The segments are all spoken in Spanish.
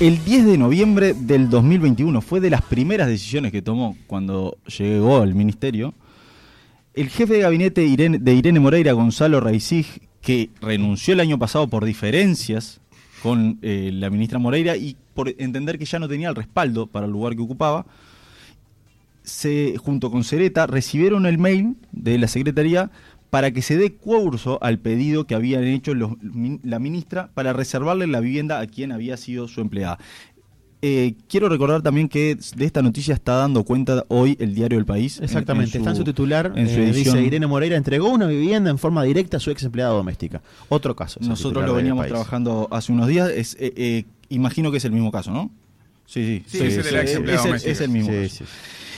El 10 de noviembre del 2021 fue de las primeras decisiones que tomó cuando llegó al ministerio. El jefe de gabinete de Irene Moreira, Gonzalo Raizig, que renunció el año pasado por diferencias con eh, la ministra Moreira y por entender que ya no tenía el respaldo para el lugar que ocupaba, se, junto con Cereta, recibieron el mail de la Secretaría para que se dé curso al pedido que habían hecho la ministra para reservarle la vivienda a quien había sido su empleada. Eh, quiero recordar también que de esta noticia está dando cuenta hoy el diario El País. Exactamente, está en su titular. En su eh, dice Irene Moreira entregó una vivienda en forma directa a su ex empleada doméstica. Otro caso. Nosotros lo veníamos trabajando hace unos días. Es, eh, imagino que es el mismo caso, ¿no? Sí, sí. sí, es, el, es, el mismo caso.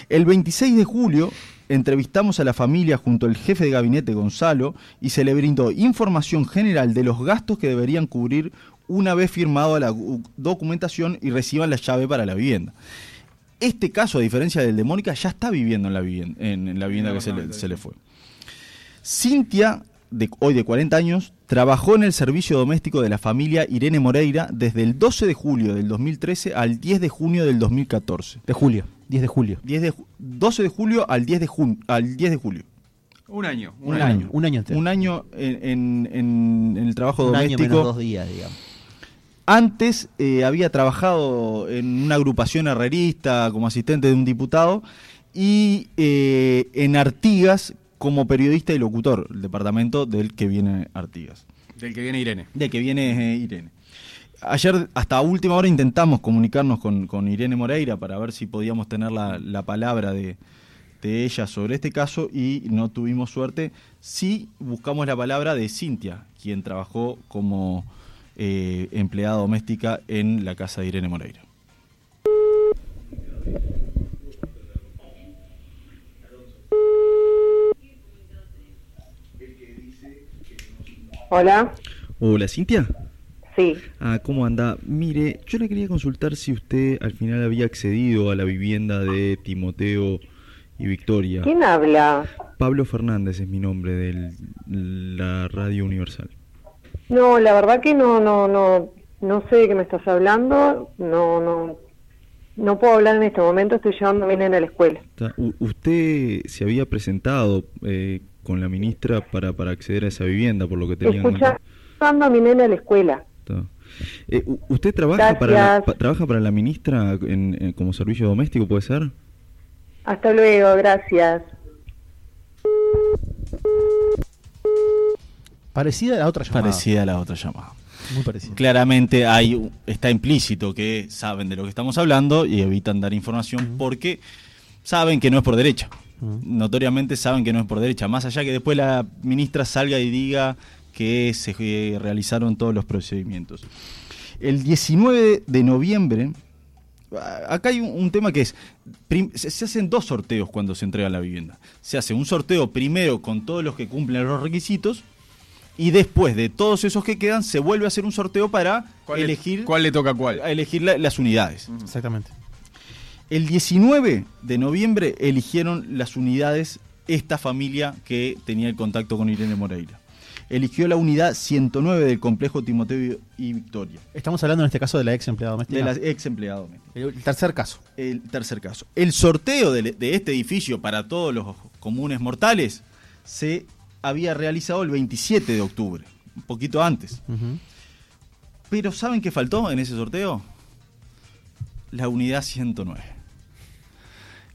El 26 de julio entrevistamos a la familia junto al jefe de gabinete Gonzalo y se le brindó información general de los gastos que deberían cubrir una vez firmado la documentación y reciban la llave para la vivienda. Este caso, a diferencia del de Mónica, ya está viviendo en la vivienda, en, la vivienda que se le, fue. Cintia, de, hoy de 40 años, trabajó en el servicio doméstico de la familia Irene Moreira desde el 12 de julio del 2013 al 10 de junio del 2014. De julio. 10 de julio. 10 de, 12 de julio al 10 de, al 10 de julio. Un año. Un, año, Un año Un año en, en, el trabajo un doméstico. Año menos dos días, digamos. Antes eh, había trabajado en una agrupación herrerista como asistente de un diputado y eh, en Artigas como periodista y locutor, el departamento del que viene Artigas. Del que viene Irene. Del que viene eh, Irene ayer hasta última hora intentamos comunicarnos con, Irene Moreira para ver si podíamos tener la, palabra de, ella sobre este caso y no tuvimos suerte. Sí buscamos la palabra de Cintia, quien trabajó como eh, empleada doméstica en la casa de Irene Moreira. Hola. Hola, Cintia. Sí. Ah, ¿cómo anda? Mire, yo le quería consultar si usted al final había accedido a la vivienda de Timoteo y Victoria. ¿Quién habla? Pablo Fernández es mi nombre de la Radio Universal. No, la verdad que no, no, no, no sé de qué me estás hablando. No, no, no puedo hablar en este momento. Estoy llevando a mi nena a la escuela. ¿Usted se había presentado eh, con la ministra para, para acceder a esa vivienda, por lo que tenía Escucha, llevando a mi nena a la escuela. Eh, ¿Usted trabaja para, la, trabaja para la ministra en, como servicio doméstico, puede ser? Hasta luego, gracias. Parecida a la otra llamada. Parecida a la otra llamada. Muy parecida. Claramente hay, está implícito que saben de lo que estamos hablando y evitan dar información porque saben que no es por derecha. Notoriamente saben que no es por derecha. Más allá que después la ministra salga y diga que se eh, realizaron todos los procedimientos. El 19 de noviembre, acá hay un, tema que es, se hacen dos sorteos cuando se entrega la vivienda. Se hace un sorteo primero con todos los que cumplen los requisitos y después de todos esos que quedan se vuelve a hacer un sorteo para elegir cuál le toca cuál. elegir las unidades. Exactamente. El 19 de noviembre eligieron las unidades esta familia que tenía el contacto con Irene Moreira eligió la unidad 109 del complejo Timoteo y Victoria. Estamos hablando en este caso de la ex empleada doméstica. De la ex empleada doméstica. El tercer caso. El tercer caso. El sorteo de, este edificio para todos los comunes mortales se había realizado el 27 de octubre, un poquito antes. Pero ¿saben qué faltó en ese sorteo? La unidad 109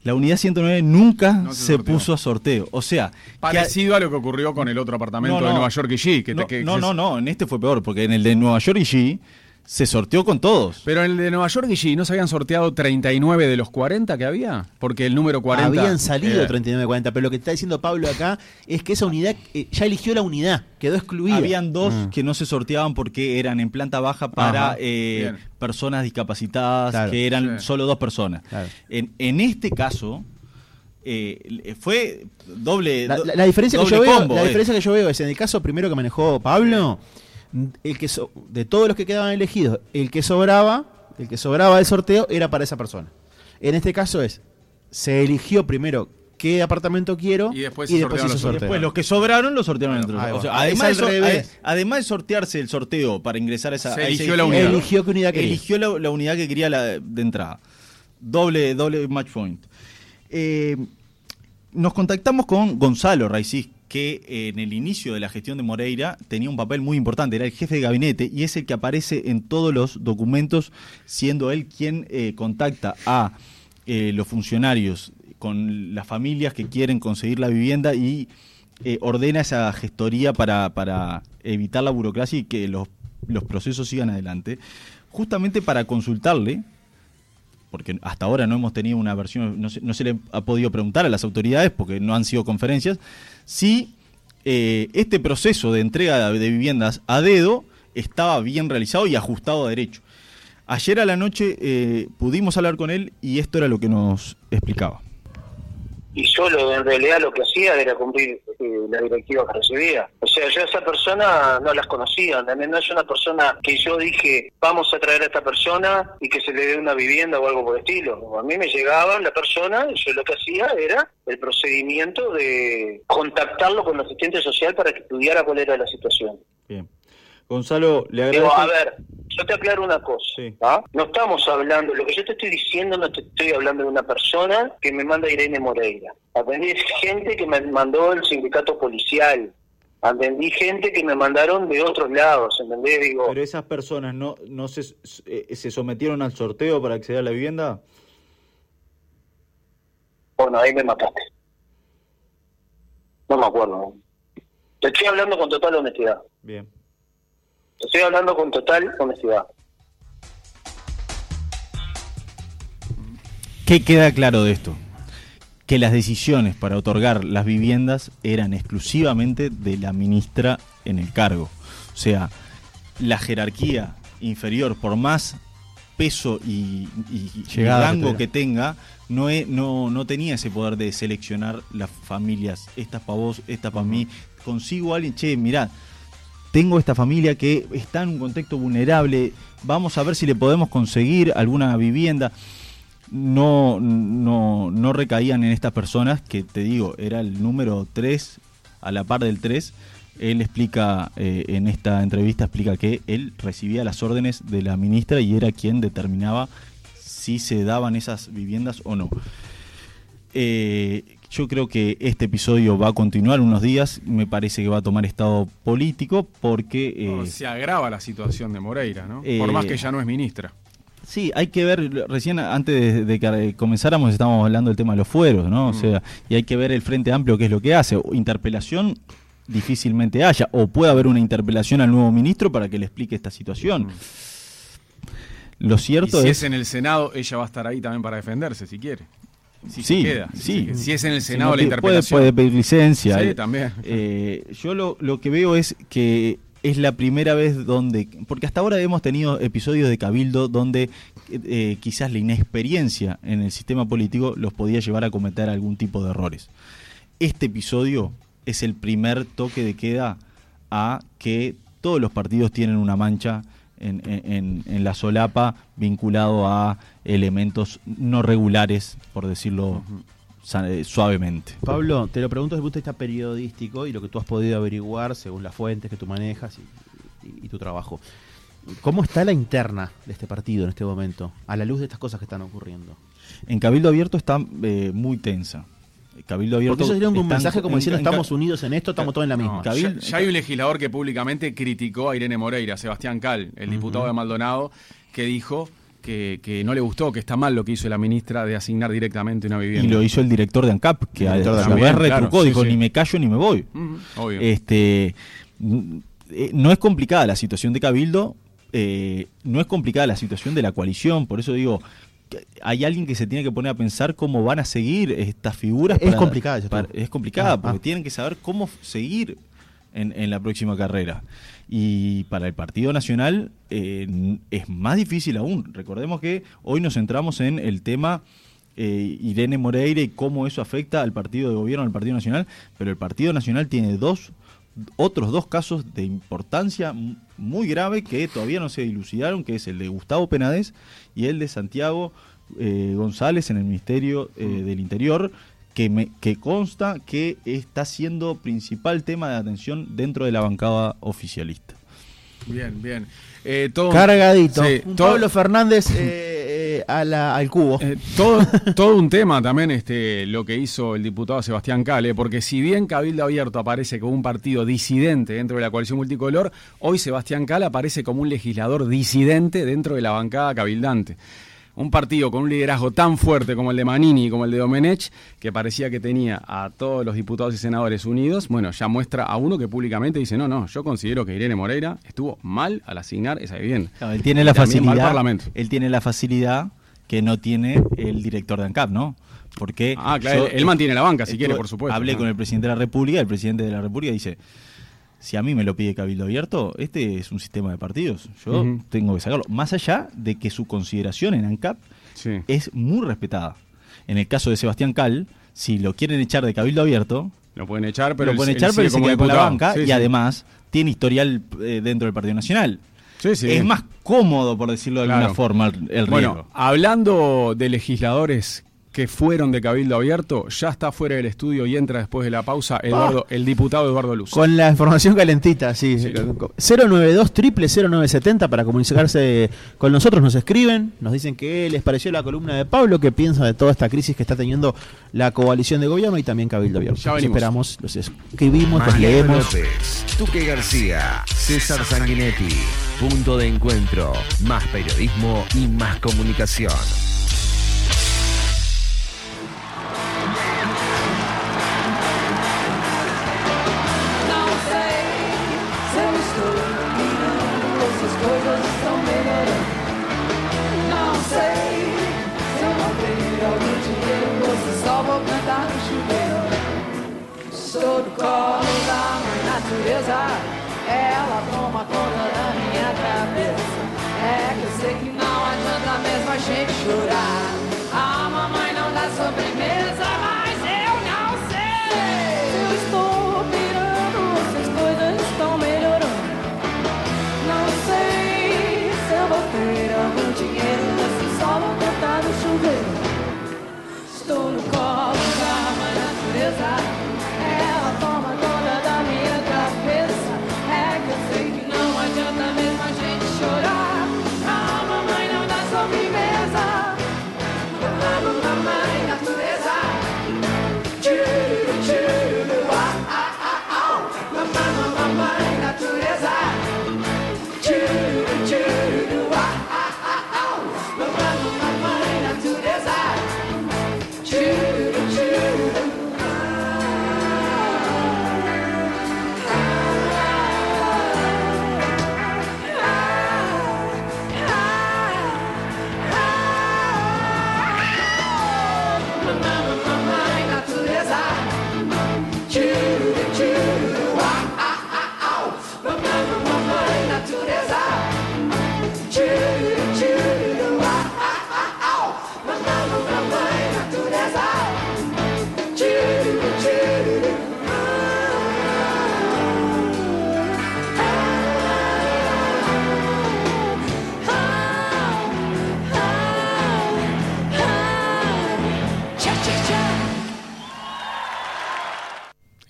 la unidad 109 nunca se, puso a sorteo. O sea, parecido a lo que ocurrió con el otro apartamento de Nueva York y G. Que no, no, no, en este fue peor, porque en el de Nueva York y G se sorteó con todos. Pero en el de Nueva York y G, ¿no se habían sorteado 39 de los 40 que había? Porque el número 40... Habían salido 39 de 40, pero lo que está diciendo Pablo acá es que esa unidad eh, ya eligió la unidad, quedó excluida. Habían dos mm. que no se sorteaban porque eran en planta baja para eh, personas discapacitadas, que eran solo dos personas. En, en este caso... Eh, fue doble. La, diferencia, que yo veo, la diferencia que yo veo es en el caso primero que manejó Pablo, el que de todos los que quedaban elegidos, el que sobraba, el que sobraba del sorteo era para esa persona. En este caso es, se eligió primero qué apartamento quiero Y después y se después los. Después los que sobraron los sortearon entre los- va. o sea, además, de revés. además de sortearse el sorteo para ingresar a esa Se eligió la unidad. Eligió qué unidad quería. eligió la, la unidad que quería la, de entrada. Doble, doble match point. Eh, nos contactamos con Gonzalo Raicis, que eh, en el inicio de la gestión de Moreira tenía un papel muy importante, era el jefe de gabinete y es el que aparece en todos los documentos, siendo él quien eh, contacta a eh, los funcionarios con las familias que quieren conseguir la vivienda y ordena esa gestoría para, para evitar la burocracia y que los, los procesos sigan adelante, justamente para consultarle porque hasta ahora no hemos tenido una versión, no se, no se le ha podido preguntar a las autoridades porque no han sido conferencias, si eh, este proceso de entrega de viviendas a dedo estaba bien realizado y ajustado a derecho. Ayer a la noche eh, pudimos hablar con él y esto era lo que nos explicaba. Y yo en realidad lo que hacía era cumplir eh, la directiva que recibía. O sea, yo a esa persona no las conocía, ¿entendés? no es una persona que yo dije, vamos a traer a esta persona y que se le dé una vivienda o algo por el estilo. A mí me llegaba la persona y yo lo que hacía era el procedimiento de contactarlo con el asistente social para que estudiara cuál era la situación. Bien. Gonzalo, le Digo, agradezco. a ver, yo te aclaro una cosa. Sí. ¿ah? No estamos hablando, lo que yo te estoy diciendo, no te estoy hablando de una persona que me manda Irene Moreira. Atendí gente que me mandó el sindicato policial. Atendí gente que me mandaron de otros lados, ¿entendés? Digo, Pero esas personas no, no se, eh, se sometieron al sorteo para acceder a la vivienda. bueno, ahí me mataste. No me acuerdo. Te estoy hablando con total honestidad. Bien. Estoy hablando con total honestidad. ¿Qué queda claro de esto? Que las decisiones para otorgar las viviendas eran exclusivamente de la ministra en el cargo. O sea, la jerarquía inferior, por más peso y, rango que tenga, no, es- no, no tenía ese poder de seleccionar las familias. Estas para vos, estas para mí. Consigo a alguien, che, mirá, tengo esta familia que está en un contexto vulnerable, vamos a ver si le podemos conseguir alguna vivienda. No, no, no recaían en estas personas que te digo, era el número 3 a la par del 3. Él explica, eh, en esta entrevista explica que él recibía las órdenes de la ministra y era quien determinaba si se daban esas viviendas o no. Eh, yo creo que este episodio va a continuar unos días, me parece que va a tomar estado político porque... eh, No, se agrava la situación de Moreira, ¿no? Eh, Por más que ya no es ministra. Sí, hay que ver, recién antes de, de que comenzáramos estábamos hablando del tema de los fueros, ¿no? O Mm. sea, y hay que ver el Frente Amplio qué es lo que hace. Interpelación difícilmente haya, o puede haber una interpelación al nuevo ministro para que le explique esta situación. Mm. Lo Y cierto si es... es en el Senado, ella va a estar ahí también para defenderse, si quiere. Si se sí, queda. Si sí. Si es en el Si Senado no la puede, interpelación. puede pedir licencia. Sí, también. eh, yo lo, lo que veo es que es la primera vez donde, porque hasta ahora hemos tenido episodios de Cabildo donde eh, quizás la inexperiencia en el sistema político los podía llevar a cometer algún tipo de errores. Este episodio es el primer toque de queda a que todos los partidos tienen una mancha en- en la solapa vinculado a elementos no regulares, por decirlo eh, suavemente. Pablo, te lo pregunto desde el punto de vista periodístico y lo que tú has podido averiguar según las fuentes que tú manejas y, y- y tu trabajo. ¿Cómo está la interna de este partido en este momento, a la luz de estas cosas que están ocurriendo? En Cabildo Abierto está eh, muy tensa. Cabildo Abierto Porque eso sería un mensaje como en- diciendo en- estamos unidos en esto, estamos todos en la misma. No, Cabil- ya, ya hay un legislador que públicamente criticó a Irene Moreira, Sebastián Cal, el diputado de Maldonado, que dijo que, que no le gustó, que está mal lo que hizo la ministra de asignar directamente una vivienda. Y lo hizo el director de ANCAP, que a, Director de a su ANCAP. vez retrucó, dijo sí. ni me callo ni me voy. Obvio. Este, eh, no es complicada la situación de Cabildo, eh, no es complicada la situación de la coalición, por eso digo, hay alguien que se tiene que poner a pensar cómo van a seguir estas figuras. Es complicada, dices tú. para- es complicada, Ah, porque ah. tienen que saber cómo seguir en, en la próxima carrera. Y para el Partido Nacional eh, es más difícil aún. Recordemos que hoy nos centramos en el tema eh, Irene Moreira y cómo eso afecta al partido de gobierno, al Partido Nacional, pero el Partido Nacional tiene dos otros dos casos de importancia muy grave que todavía no se dilucidaron, que es el de Gustavo Penades y el de Santiago eh, González en el Ministerio eh, del Interior, que, me, que consta que está siendo principal tema de atención dentro de la bancada oficialista. Bien, bien. Eh, todo, Cargadito. Sí, Un todo- Pablo Fernández eh, eh, a la- al cubo. Eh, todo, todo un tema también este, lo que hizo el diputado Sebastián Cale, porque si bien Cabildo Abierto aparece como un partido disidente dentro de la coalición multicolor, hoy Sebastián Cale aparece como un legislador disidente dentro de la bancada cabildante. Un partido con un liderazgo tan fuerte como el de Manini y como el de Domenech, que parecía que tenía a todos los diputados y senadores unidos, bueno, ya muestra a uno que públicamente dice, no, no, yo considero que Irene Moreira estuvo mal al asignar esa vivienda. Claro, él tiene la facilidad. Él tiene la facilidad que no tiene el director de ANCAP, ¿no? Porque Ah, claro, él- él mantiene la banca, si quiere, por supuesto. Hablé con el presidente de la República, el presidente de la República dice, si a mí me lo pide Cabildo Abierto, este es un sistema de partidos, yo tengo que sacarlo. Más allá de que su consideración en ANCAP Sí. es muy respetada. En el caso de Sebastián Cal, si lo quieren echar de Cabildo Abierto, Lo pueden echar, pero lo pueden echar, pero se queda con la banca Sí, y sí. además tiene historial eh, dentro del Partido Nacional. Sí, sí. Es más cómodo, por decirlo de Claro. alguna forma, el, el riesgo. Bueno, hablando de legisladores que fueron de Cabildo Abierto, ya está fuera del estudio y entra después de la pausa Eduardo, el diputado Eduardo Luz. Con la información calentita, sí. 092 0970 para comunicarse con nosotros. Nos escriben, nos dicen qué les pareció la columna de Pablo, qué piensa de toda esta crisis que está teniendo la coalición de gobierno y también Cabildo Abierto. Ya Los esperamos, los escribimos, los leemos. López, Tuque García, César Sanguinetti. Punto de encuentro. Más periodismo y más comunicación.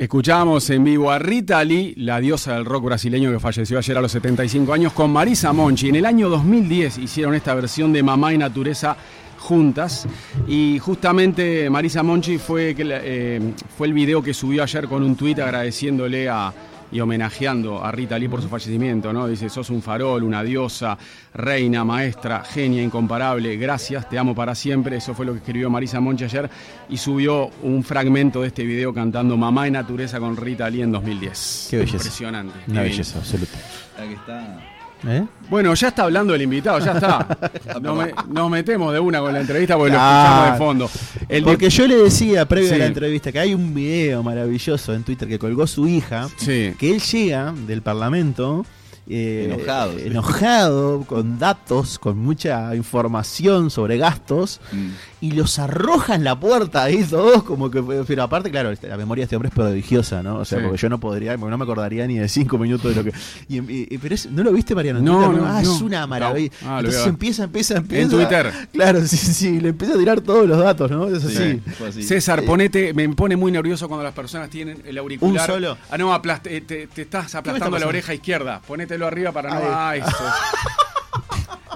Escuchamos en vivo a Rita Lee, la diosa del rock brasileño que falleció ayer a los 75 años, con Marisa Monchi. En el año 2010 hicieron esta versión de Mamá y Natureza juntas y justamente Marisa Monchi fue, eh, fue el video que subió ayer con un tuit agradeciéndole a, y homenajeando a Rita Lee por su fallecimiento, ¿no? Dice, sos un farol, una diosa, reina, maestra, genia, incomparable, gracias, te amo para siempre. Eso fue lo que escribió Marisa Monchi ayer y subió un fragmento de este video cantando Mamá y Natureza con Rita Lee en 2010. Qué belleza. Impresionante. Una divino. belleza absoluta. Aquí está. ¿Eh? Bueno, ya está hablando el invitado, ya está. Nos, me- nos metemos de una con la entrevista porque lo escuchamos de fondo. El de- Porque yo le decía previo a la entrevista que hay un video maravilloso en Twitter que colgó su hija, Sí. que él llega del Parlamento eh, Enojado, sí. enojado, con datos, con mucha información sobre gastos, Mm. Y los arroja en la puerta ahí todos, como que. Pero aparte, claro, este, la memoria de este hombre es prodigiosa, ¿no? O sea, Sí. porque yo no podría, porque no me acordaría ni de cinco minutos de lo que. y- pero es- ¿no lo viste, Mariano? No, Ah, no. es una maravilla. No. Ah, Entonces empieza, empieza, empieza. En Twitter. Claro, sí, sí, sí, le empieza a tirar todos los datos, ¿no? Es así. Sí. César, Eh, ponete, me pone muy nervioso cuando las personas tienen el auricular. ¿Un solo? Ah, no, aplas- eh, te, te estás aplastando la oreja izquierda. Ponételo arriba para no. Ay, eso.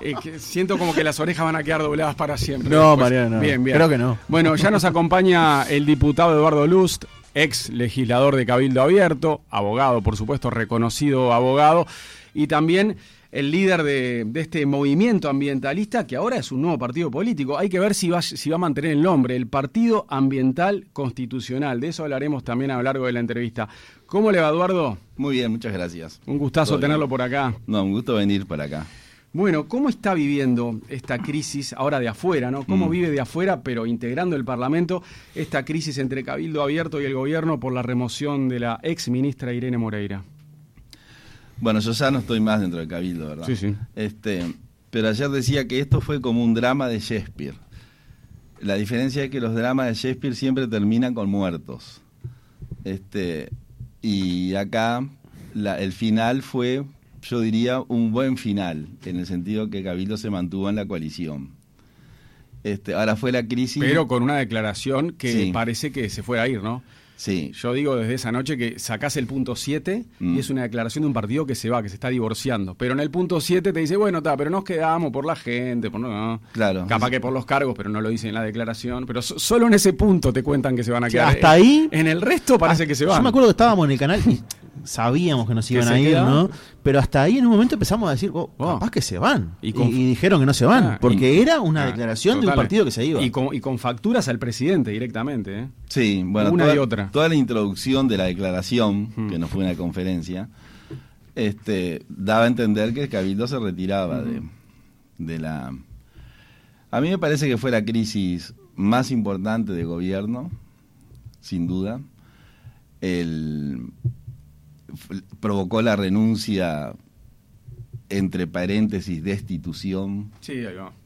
Eh, que siento como que las orejas van a quedar dobladas para siempre. No, después. Mariano, no. Bien, bien. Creo que no. Bueno, ya nos acompaña el diputado Eduardo Lust, ex legislador de Cabildo Abierto, abogado, por supuesto, reconocido abogado, y también el líder de, de este movimiento ambientalista que ahora es un nuevo partido político. Hay que ver si va, si va a mantener el nombre, el Partido Ambiental Constitucional. De eso hablaremos también a lo largo de la entrevista. ¿Cómo le va, Eduardo? Muy bien, muchas gracias. Un gustazo Todo bien. tenerlo por acá. No, un gusto venir para acá. Bueno, ¿cómo está viviendo esta crisis ahora de afuera, no? ¿Cómo Mm. vive de afuera, pero integrando el Parlamento, esta crisis entre Cabildo Abierto y el gobierno por la remoción de la ex ministra Irene Moreira? Bueno, yo ya no estoy más dentro del cabildo, ¿verdad? Sí, sí. Este, pero ayer decía que esto fue como un drama de Shakespeare. La diferencia es que los dramas de Shakespeare siempre terminan con muertos. Este, y acá la- el final fue, yo diría, un buen final, en el sentido que Cabildo se mantuvo en la coalición. Este, ahora fue la crisis. Pero con una declaración que Sí. parece que se fuera a ir, ¿no? Sí, Yo digo desde esa noche que sacás el punto 7 Mm. y es una declaración de un partido que se va, que se está divorciando. Pero en el punto 7 te dice, bueno, está, pero nos quedamos por la gente, por no, no. Claro. Capaz que por los cargos, pero no lo dice en la declaración. Pero so- solo en ese punto te cuentan que se van a quedar. hasta ahí- En el resto parece Ah, que se van. Yo me acuerdo que estábamos en el canal y sabíamos que nos iban a ir. ¿no? Pero hasta ahí en un momento empezamos a decir, oh, Oh. capaz que se van. Y Y, con- y dijeron que no se van, Ah, porque y- era una Ah, declaración de un partido que se iba. Y con, y con facturas al presidente directamente. ¿eh? Sí, bueno, Una toda, y otra. toda la introducción de la declaración, Hmm. que no fue una conferencia, este, daba a entender que el Cabildo se retiraba Hmm. de, de la... A mí me parece que fue la crisis más importante de gobierno, sin duda. El, provocó la renuncia, entre paréntesis, destitución Sí,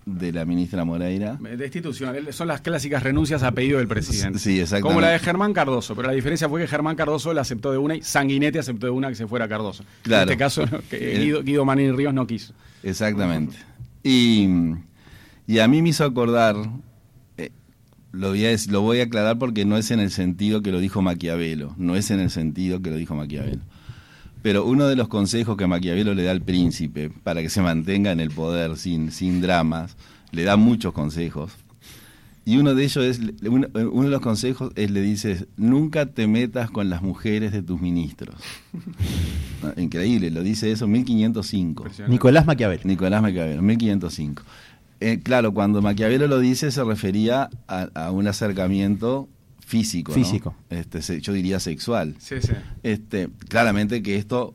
de la ministra Moreira. Destitución. Son las clásicas renuncias a pedido del presidente. Sí, exactamente. Como la de Germán Cardoso, pero la diferencia fue que Germán Cardoso la aceptó de una y Sanguinetti aceptó de una que se fuera Cardoso. Claro. En este caso, Guido, Guido Manín Ríos no quiso. Exactamente. Y, y a mí me hizo acordar, eh, lo, voy a, lo voy a aclarar porque no es en el sentido que lo dijo Maquiavelo, no es en el sentido que lo dijo Maquiavelo. Pero uno de los consejos que Maquiavelo le da al príncipe para que se mantenga en el poder sin, sin dramas, le da muchos consejos. Y uno de ellos es, uno, uno de los consejos es, le dices, nunca te metas con las mujeres de tus ministros. Ah, Increíble, lo dice eso en 1505. Impresionante. Nicolás Maquiavel. Nicolás Maquiavelo, 1505. Eh, claro, cuando Maquiavelo lo dice se refería a, a un acercamiento físico. ¿no? Físico. Este, se- yo diría sexual. Sí, sí. Este, claramente que esto,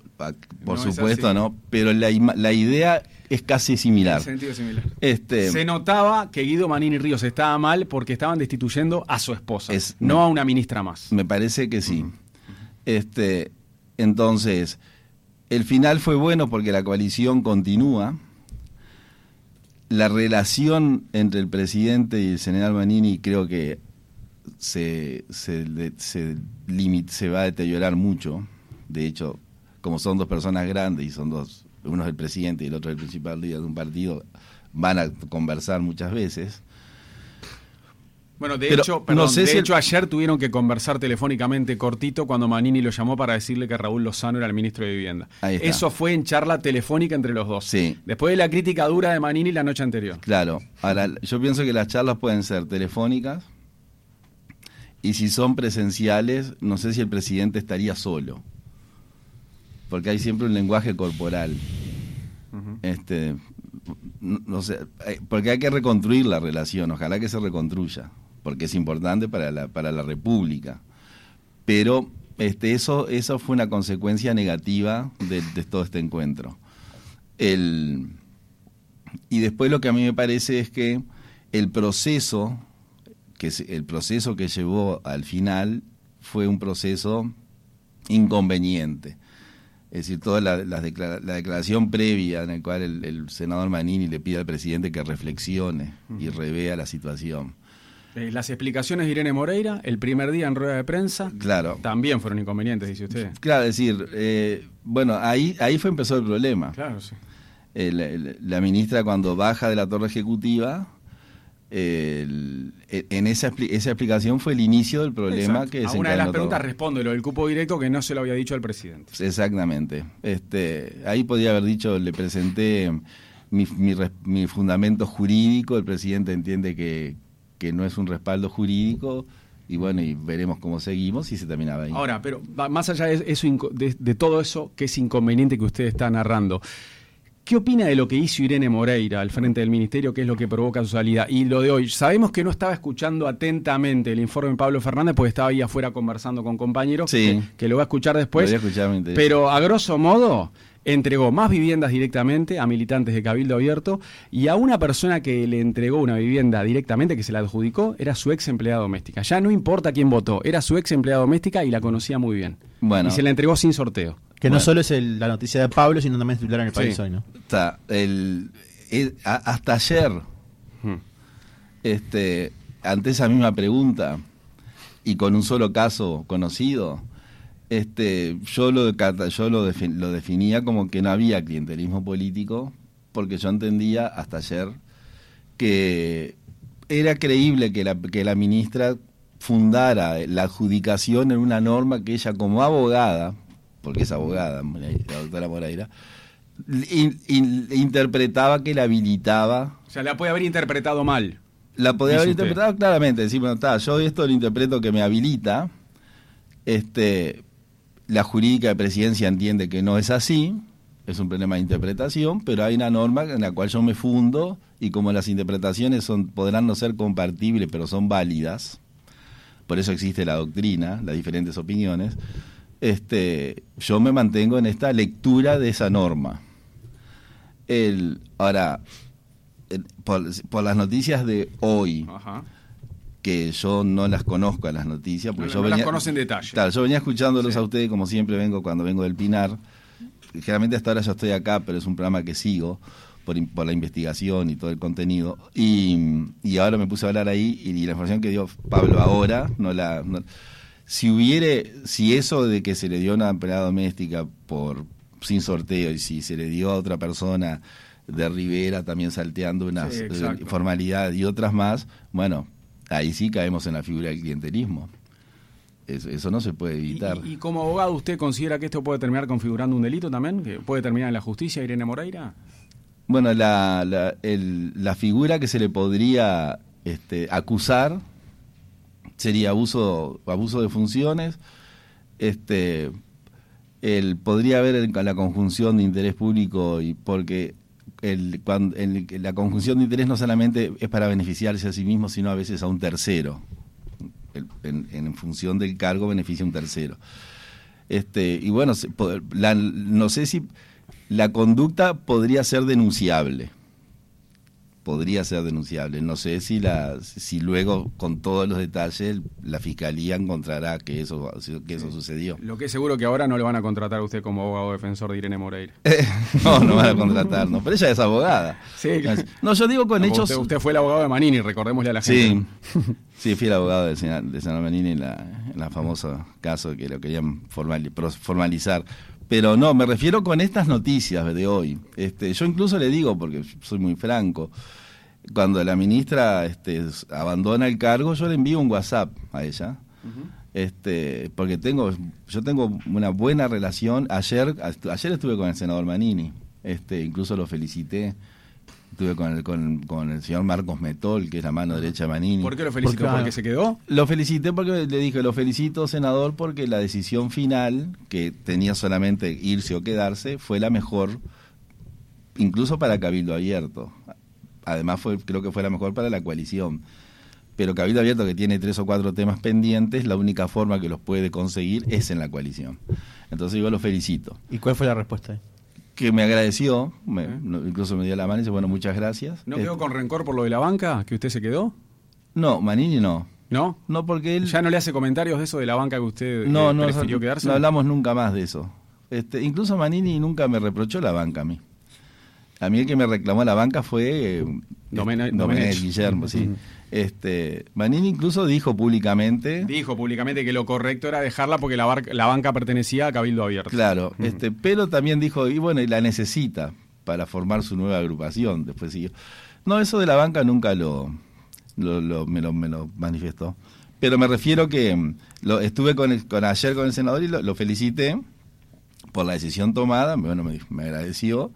por No supuesto, no, pero la, la idea es casi similar. En sentido similar. Este, Se notaba que Guido Manini Ríos estaba mal porque estaban destituyendo a su esposa, Es- no a una ministra más. Me parece que sí. Este, entonces, el final fue bueno porque la coalición continúa. La relación entre el presidente y el general Manini creo que se, se, limit- se va a deteriorar mucho. De hecho, como son dos personas grandes y son dos, uno es el presidente y el otro es el principal líder de un partido, van a conversar muchas veces. Bueno, de Pero hecho, no sé de si el- ayer tuvieron que conversar telefónicamente cortito cuando Manini lo llamó para decirle que Raúl Lozano era el ministro de Vivienda. Eso fue en charla telefónica entre los dos. Sí. Después de la crítica dura de Manini la noche anterior. Claro, ahora yo pienso que las charlas pueden ser telefónicas y si son presenciales, no sé si el presidente estaría solo, porque hay siempre un lenguaje corporal. Este, no, no sé, eh, porque hay que reconstruir la relación, ojalá que se reconstruya, porque es importante para la, para la República. Pero este, eso, eso fue una consecuencia negativa de, de todo este encuentro. El, y después lo que a mí me parece es que el proceso que el proceso que llevó al final fue un proceso inconveniente. Es decir, toda la, declara- la declaración previa en la cual el, el senador Manini le pide al presidente que reflexione y revea la situación. Eh, las explicaciones de Irene Moreira, el primer día en rueda de prensa, Claro. también fueron inconvenientes, dice usted. Claro, es decir, eh, bueno, ahí, ahí fue empezó el problema. Claro, sí. El- el- la ministra cuando baja de la torre ejecutiva, el- en esa, esa explicación fue el inicio del problema Exacto. que A una de las desencadenó preguntas todo. responde lo del cupo directo que no se lo había dicho al presidente. Exactamente. Este, ahí podría haber dicho, le presenté mi, mi mi fundamento jurídico, el presidente entiende que, que no es un respaldo jurídico, y bueno, y veremos cómo seguimos y se terminaba ahí. Ahora, pero más allá de, eso, de, de todo eso que es inconveniente que usted está narrando, ¿qué opina de lo que hizo Irene Moreira al frente del ministerio, que es lo que provoca su salida? Y lo de hoy, sabemos que no estaba escuchando atentamente el informe de Pablo Fernández porque estaba ahí afuera conversando con compañeros, Sí. que, que lo va a escuchar después. A escuchar, pero a grosso modo entregó más viviendas directamente a militantes de Cabildo Abierto y a una persona que le entregó una vivienda directamente, que se la adjudicó, era su ex empleada doméstica. Ya no importa quién votó, era su ex empleada doméstica y la conocía muy bien. Bueno. Y se la entregó sin sorteo. Que no solo es el- la noticia de Pablo, sino también es titular en el país Sí. hoy, ¿no? Está, el, el- a- hasta ayer, Hmm. este, ante esa misma pregunta y con un solo caso conocido, este, yo lo yo lo, lo definía como que no había clientelismo político, porque yo entendía hasta ayer que era creíble que la, que la ministra fundara la adjudicación en una norma que ella como abogada, porque es abogada, la doctora Moreira, in- in- interpretaba que la habilitaba O sea, la puede haber interpretado mal. la podía haber usted. interpretado claramente, decir, bueno, está, yo esto lo interpreto que me habilita, este, la jurídica de presidencia entiende que no es así, es un problema de interpretación, pero hay una norma en la cual yo me fundo y como las interpretaciones son podrán no ser compatibles, pero son válidas, por eso existe la doctrina, las diferentes opiniones, este, yo me mantengo en esta lectura de esa norma. El, ahora, el- por, por las noticias de hoy, Ajá. que yo no las conozco a las noticias, porque No, yo no las venía, conoce en detalle. Claro, yo venía escuchándolos Sí. a ustedes como siempre vengo cuando vengo del Pinar. Generalmente hasta ahora yo estoy acá, pero es un programa que sigo por, la investigación y todo el contenido. Y, y ahora me puse a hablar ahí y, la información que dio Pablo ahora, no la... no- si hubiere, si eso de que se le dio una empleada doméstica por sin sorteo y si se le dio a otra persona de Rivera también salteando unas Sí, eh, exacto. formalidades y otras más, bueno, ahí sí caemos en la figura del clientelismo. Eso, eso no se puede Y, evitar. y- y como abogado, ¿usted considera que esto puede terminar configurando un delito también? ¿Que puede terminar en la justicia, Irene Moreira? Bueno, la, la, el- la figura que se le podría este, acusar sería abuso, abuso de funciones. Este, el, podría haber la conjunción de interés público y porque el, cuando, la conjunción de interés no solamente es para beneficiarse a sí mismo, sino a veces a un tercero. En, en función del cargo beneficia a un tercero. Este, y bueno, la- no sé si la conducta podría ser denunciable. Podría ser denunciable. No sé si la si luego con todos los detalles la fiscalía encontrará que eso que eso sucedió. Lo que es seguro que ahora no le van a contratar a usted como abogado defensor de Irene Moreira. no, no van a contratarnos, pero ella es abogada. Sí. No, yo digo con Como hechos Usted, usted fue el abogado de Manini, recordémosle a la Sí, gente. sí, fui el abogado de, de San Manini en la, en la famoso caso que lo querían formalizar. Pero no, me refiero con estas noticias de hoy. Este, yo incluso le digo, porque soy muy franco, cuando la ministra este, abandona el cargo, yo le envío un WhatsApp a ella. Este, porque tengo, yo tengo una buena relación. Ayer, ayer estuve con el senador Manini, este, incluso lo felicité. Estuve con el, con, con el señor Marcos Metol, que es la mano derecha de Manini. ¿Por qué lo felicito? Porque- ¿Porque se quedó? Lo felicité porque le dije, lo felicito, senador, porque la decisión final, que tenía solamente irse o quedarse, fue la mejor, incluso para Cabildo Abierto. Además, fue, creo que fue la mejor para la coalición. Pero Cabildo Abierto, que tiene tres o cuatro temas pendientes, la única forma que los puede conseguir es en la coalición. Entonces yo lo felicito. ¿Y cuál fue la respuesta? Que me agradeció, me- ¿Eh? incluso me dio la mano y dice, bueno, muchas gracias. ¿No Eh, quedó con rencor por lo de la banca, que usted se quedó? No, Manini no. ¿No? No, porque él... ¿Ya no le hace comentarios de eso de la banca que usted no, eh, no, prefirió no, quedarse? no hablamos nunca más de eso. Este, incluso Manini nunca me reprochó la banca a mí. A mí el que me reclamó la banca fue eh, Domene- eh, Domenech. Guillermo, sí. Este, Manini incluso dijo públicamente, Dijo públicamente que lo correcto era dejarla porque la, bar- la banca pertenecía a Cabildo Abierto. claro, este, pero también dijo, y bueno, y la necesita para formar su nueva agrupación. Después siguió. No, eso de la banca nunca lo, lo- lo- me, lo, me lo manifestó. Pero me refiero que mm, lo, estuve con, el- con ayer con el senador y lo, lo felicité por la decisión tomada, bueno, me, me agradeció.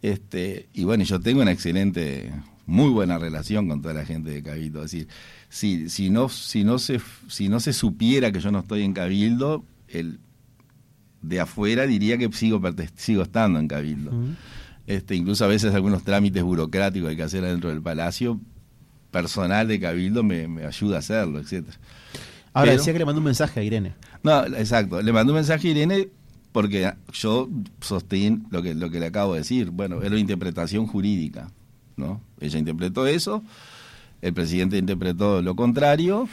Este, y bueno, yo tengo una excelente, muy buena relación con toda la gente de Cabildo. Es decir, si, si, no, si, no se, si no se supiera que yo no estoy en Cabildo, el, de afuera diría que sigo, sigo estando en Cabildo. este, incluso a veces algunos trámites burocráticos que hay que hacer adentro del Palacio, personal de Cabildo me, me ayuda a hacerlo, etcétera. Ahora Pero- decía que le mandó un mensaje a Irene. no, exacto. Le mandé un mensaje a Irene porque yo sostengo lo que, lo que le acabo de decir. Bueno, era una interpretación jurídica, ¿no? Ella interpretó eso, el presidente interpretó lo contrario,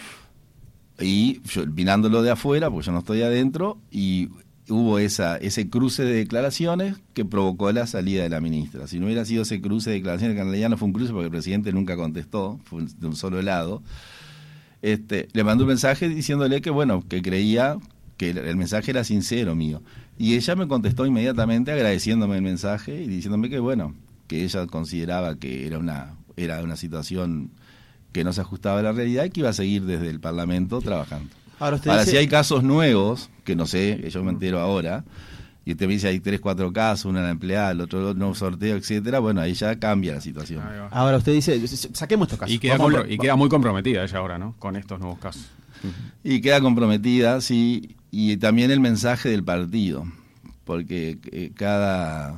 y yo, mirándolo de afuera, porque yo no estoy adentro, y hubo esa, ese cruce de declaraciones que provocó la salida de la ministra. Si no hubiera sido ese cruce de declaraciones, que en realidad no fue un cruce porque el presidente nunca contestó, fue de un solo lado, este, le mandó un mensaje diciéndole que, bueno, que creía que el, el mensaje era sincero mío. Y ella me contestó inmediatamente agradeciéndome el mensaje y diciéndome que, bueno, que ella consideraba que era una, era una situación que no se ajustaba a la realidad y que iba a seguir desde el Parlamento trabajando. Ahora usted Ahora, dice- si hay casos nuevos, que no sé, que yo me entero ahora, y usted me dice hay tres, cuatro casos, uno en la empleada, el otro no sorteo, etcétera, bueno, ahí ya cambia la situación. Ahora usted dice, saquemos estos casos. Queda, compro- y queda muy comprometida ella ahora, ¿no? Con estos nuevos casos. Y queda comprometida, sí, y también el mensaje del partido, porque eh, cada,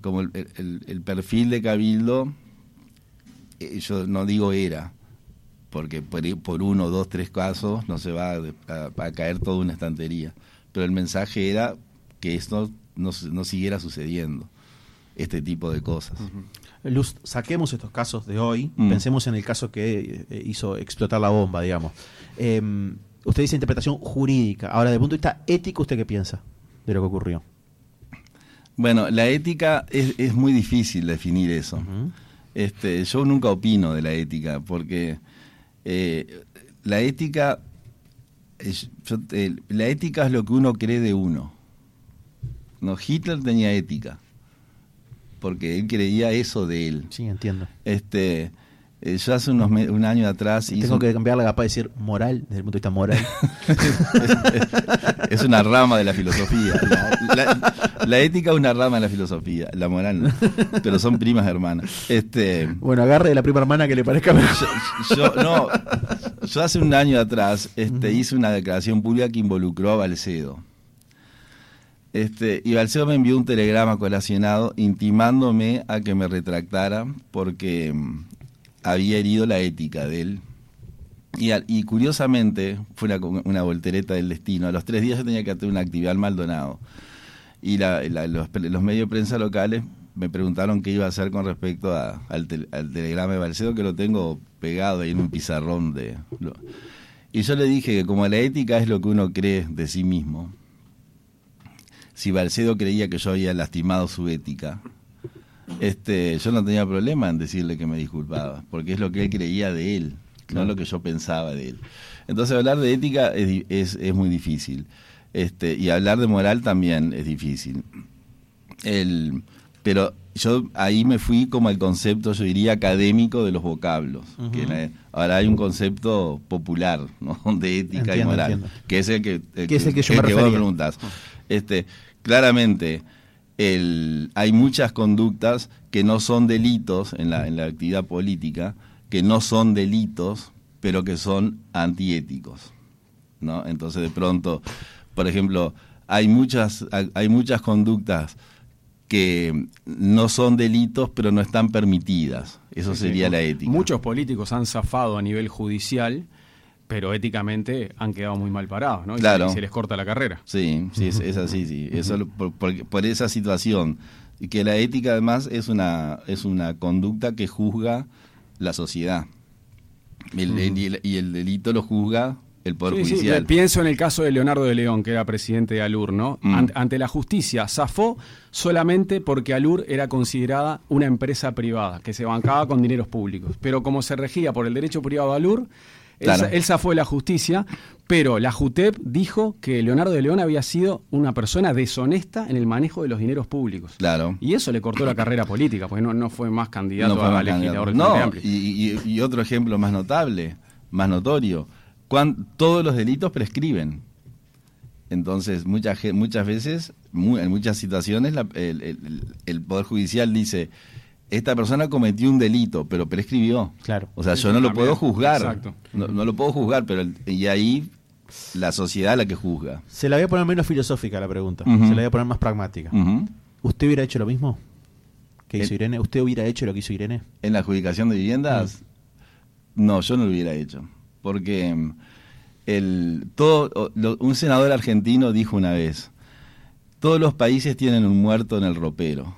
como el, el- el perfil de Cabildo, eh, yo no digo era, porque por, por uno, dos, tres casos no se va a, a- a caer toda una estantería, pero el mensaje era que esto no, no siguiera sucediendo, este tipo de cosas. Luz, saquemos estos casos de hoy, Mm. pensemos en el caso que eh, hizo explotar la bomba, digamos. Eh, usted dice interpretación jurídica. Ahora, desde el punto de vista ético, ¿usted qué piensa de lo que ocurrió? Bueno, la ética es, es muy difícil definir eso. Este, yo nunca opino de la ética, porque eh, la ética, es- yo- eh, la ética es lo que uno cree de uno. No, Hitler tenía ética, porque él creía eso de él. Sí, entiendo. Este, eh, yo hace unos un año atrás Tengo un- que cambiar la capa de decir moral, desde el punto de vista moral. es una rama de la filosofía. La, la- la ética es una rama de la filosofía, la moral no, pero son primas hermanas. Este, bueno, agarre de la prima hermana que le parezca mejor. yo, no, yo hace un año atrás este, hice una declaración pública que involucró a Balcedo. Este, y Balcedo me envió un telegrama colacionado intimándome a que me retractara porque había herido la ética de él. Y, al- curiosamente, fue una, una voltereta del destino. A los tres días yo tenía que hacer una actividad en Maldonado. Y la- la- los, medios de prensa locales me preguntaron qué iba a hacer con respecto al, tel- al telegrama de Balcedo, que lo tengo pegado en un pizarrón. de Y yo le dije que como la ética es lo que uno cree de sí mismo, si Balcedo creía que yo había lastimado su ética, este, yo no tenía problema en decirle que me disculpaba, porque es lo que él creía de él, no lo que yo pensaba de él. Entonces hablar de ética es, es, es muy difícil, este, y hablar de moral también es difícil. El, pero yo ahí me fui como al concepto, yo diría, académico de los vocablos. que la- ahora hay un concepto popular ¿no? de ética y moral, entiendo. que es el que, Que es el que yo me vos refería. preguntás. Este, claramente, el, hay muchas conductas que no son delitos en la, en la actividad política, que no son delitos, pero que son antiéticos. ¿no? Entonces, de pronto, por ejemplo, hay muchas, hay muchas conductas que no son delitos, pero no están permitidas. Eso sería la ética. Muchos políticos han zafado a nivel judicial, pero éticamente han quedado muy mal parados, ¿no? Y Claro. se, se les corta la carrera. Sí, sí, es, es así, sí. Eso por, por- por esa situación. Y que la ética además es una, es una conducta que juzga la sociedad. El- el- y, el, y el delito lo juzga el Poder Sí, sí, Judicial. pienso en el caso de Leonardo de León, que era presidente de Alur, ¿no? Mm. Ante, ante la justicia, zafó solamente porque Alur era considerada una empresa privada, que se bancaba con dineros públicos. Pero como se regía por el derecho privado de Alur, Claro. él zafó de la justicia, pero la JUTEP dijo que Leonardo de León había sido una persona deshonesta en el manejo de los dineros públicos. Claro. Y eso le cortó la carrera política, porque no, no fue más candidato fue a legislador No, Amplio. y, y- y otro ejemplo más notable, más notorio, cuan- todos los delitos prescriben. Entonces, mucha, ge- muchas veces, en muchas situaciones, la- el, el- el Poder Judicial dice, esta persona cometió un delito, pero prescribió. Claro. O sea, Sí, yo no lo puedo juzgar. Exacto. No, no lo puedo juzgar, pero el- y ahí la sociedad la que juzga. Se la voy a poner menos filosófica la pregunta. Se la voy a poner más pragmática. ¿Usted hubiera hecho lo mismo que hizo El- Irene? ¿Usted hubiera hecho lo que hizo Irene? En la adjudicación de viviendas, no, yo no lo hubiera hecho. Porque mm, el, todo, lo- un senador argentino dijo una vez, todos los países tienen un muerto en el ropero.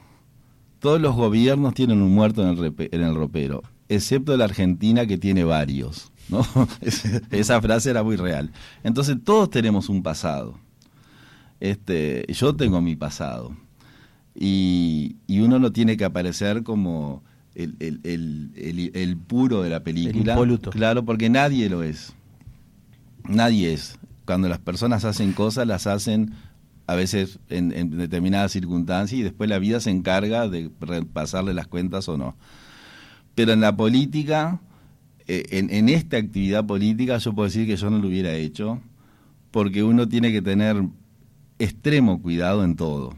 Todos los gobiernos tienen un muerto en el, repe- en el ropero, excepto la Argentina que tiene varios. Esa frase era muy real. Entonces todos tenemos un pasado. Este, yo tengo mi pasado. Y, y uno no tiene que aparecer como el, el- el- el- el puro de la película. Claro, porque nadie lo es. Nadie es. Cuando las personas hacen cosas, las hacen a veces en, en determinadas circunstancias y después la vida se encarga de repasarle las cuentas o no. Pero en la política, eh, en, en esta actividad política, yo puedo decir que yo no lo hubiera hecho, porque uno tiene que tener extremo cuidado en todo,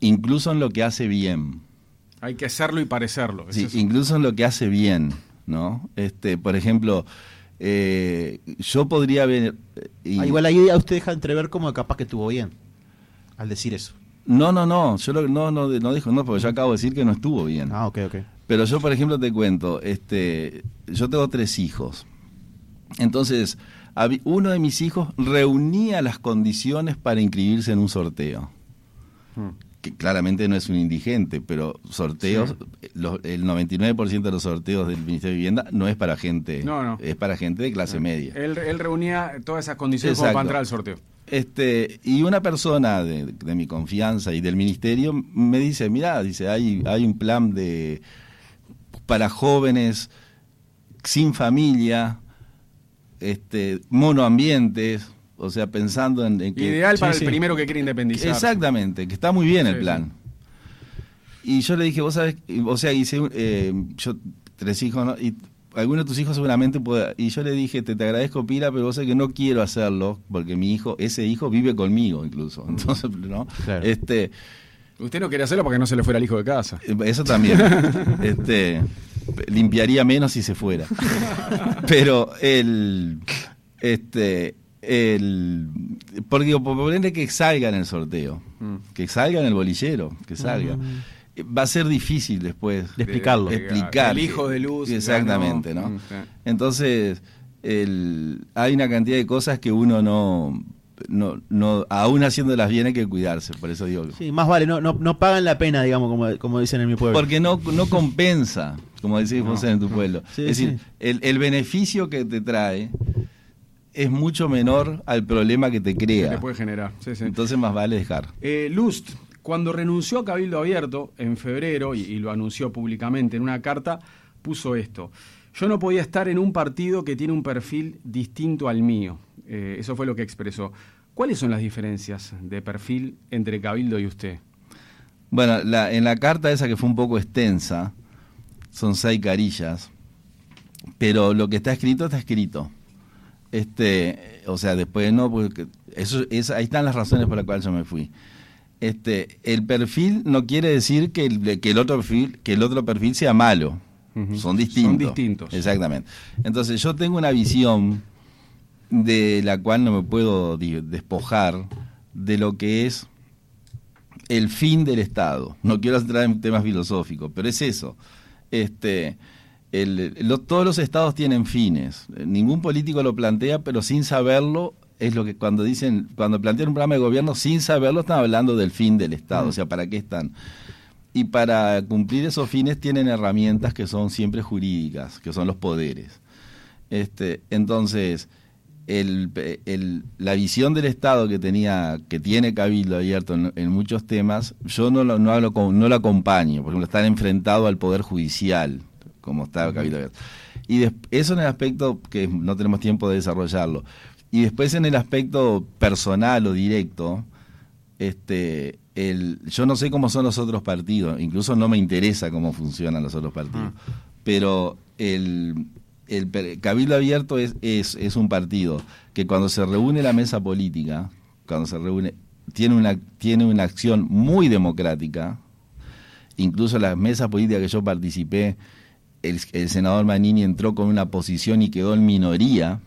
incluso en lo que hace bien. Hay que serlo y parecerlo. Sí, es- incluso en lo que hace bien, ¿no? Este, por ejemplo, eh, yo podría ver... eh, y- Ah, igual ahí a usted deja entrever como capaz que estuvo bien al decir eso. No, no, no, yo lo- no, no, no dijo no, porque yo acabo de decir que no estuvo bien. Ah, ok, ok. Pero yo, por ejemplo, te cuento, este, yo tengo tres hijos. Entonces, uno de mis hijos reunía las condiciones para inscribirse en un sorteo. Mm. Que claramente no es un indigente, pero sorteos, los- el 99% de los sorteos del Ministerio de Vivienda no es para gente, No, no. es para gente de clase media. Él, él reunía todas esas condiciones como Exacto. para entrar al sorteo. Este, y una persona de, de mi confianza y del ministerio me dice, mira, dice, hay, hay un plan de para jóvenes sin familia, este, monoambientes, o sea, pensando en, en que Ideal para sí. el primero que quiere independizar. Exactamente, que está muy bien Sí, el plan. Y yo le dije, vos sabés, o sea, hice, eh, yo tres hijos, ¿no? Y alguno de tus hijos seguramente pueda. Y yo le dije, te, te agradezco, Pira, pero vos sabés que no quiero hacerlo, porque mi hijo, ese hijo vive conmigo incluso. Entonces, ¿no? Claro. Este, Usted no quería hacerlo porque no se le fuera el hijo de casa. eso también. este, limpiaría menos si se fuera. Pero el este el porque digo, por ponerle que salga en el sorteo, Mm. que salga en el bolillero, que salga. Eh, Va a ser difícil después De explicarlo. De- explicar. El hijo de luz. Exactamente, ganó. ¿no? Mm. Entonces, el, hay una cantidad de cosas que uno no, no, no, aún haciéndolas bien hay que cuidarse, por eso digo. Sí, más vale, no, no, no pagan la pena, digamos, como, como dicen en mi pueblo. Porque no, no compensa, como decís vos en tu pueblo. Sí, es decir, el, el beneficio que te trae es mucho menor al problema que te Que crea. le puede generar. Sí, sí. Entonces más vale dejar. Eh, Lust, cuando renunció a Cabildo Abierto en febrero y, y lo anunció públicamente en una carta, puso esto. Yo no podía estar en un partido que tiene un perfil distinto al mío. Eh, eso fue lo que expresó. ¿Cuáles son las diferencias de perfil entre Cabildo y usted? Bueno, la- en la carta esa que fue un poco extensa, son seis carillas, pero lo que está escrito está escrito. Este, o sea, después no, porque eso, es- ahí están las razones por las cuales yo me fui. Este, el perfil no quiere decir que el, que el otro perfil, que el otro perfil sea malo. Son distintos. Son distintos. Exactamente. Entonces yo tengo una visión de la cual no me puedo despojar de lo que es el fin del Estado. No quiero entrar en temas filosóficos, pero es eso. Este, el- lo- todos los estados tienen fines. Ningún político lo plantea, pero sin saberlo es lo que cuando dicen, cuando plantean un programa de gobierno sin saberlo están hablando del fin del Estado, o sea, ¿para qué están? Y para cumplir esos fines tienen herramientas que son siempre jurídicas, que son los poderes. Este, entonces, el, el- la visión del Estado que tenía, que tiene Cabildo abierto en, en muchos temas, yo no lo, no, hablo con- no lo acompaño. Por ejemplo, estar enfrentado al Poder Judicial, como está Cabildo abierto. Y eso en el aspecto que no tenemos tiempo de desarrollarlo. Y después en el aspecto personal o directo, este, el, yo no sé cómo son los otros partidos, incluso no me interesa cómo funcionan los otros partidos, pero el, el Cabildo Abierto es, es, es un partido que cuando se reúne la mesa política, cuando se reúne, tiene una, tiene una acción muy democrática, incluso las mesas políticas que yo participé, el, el senador Manini entró con una posición y quedó en minoría,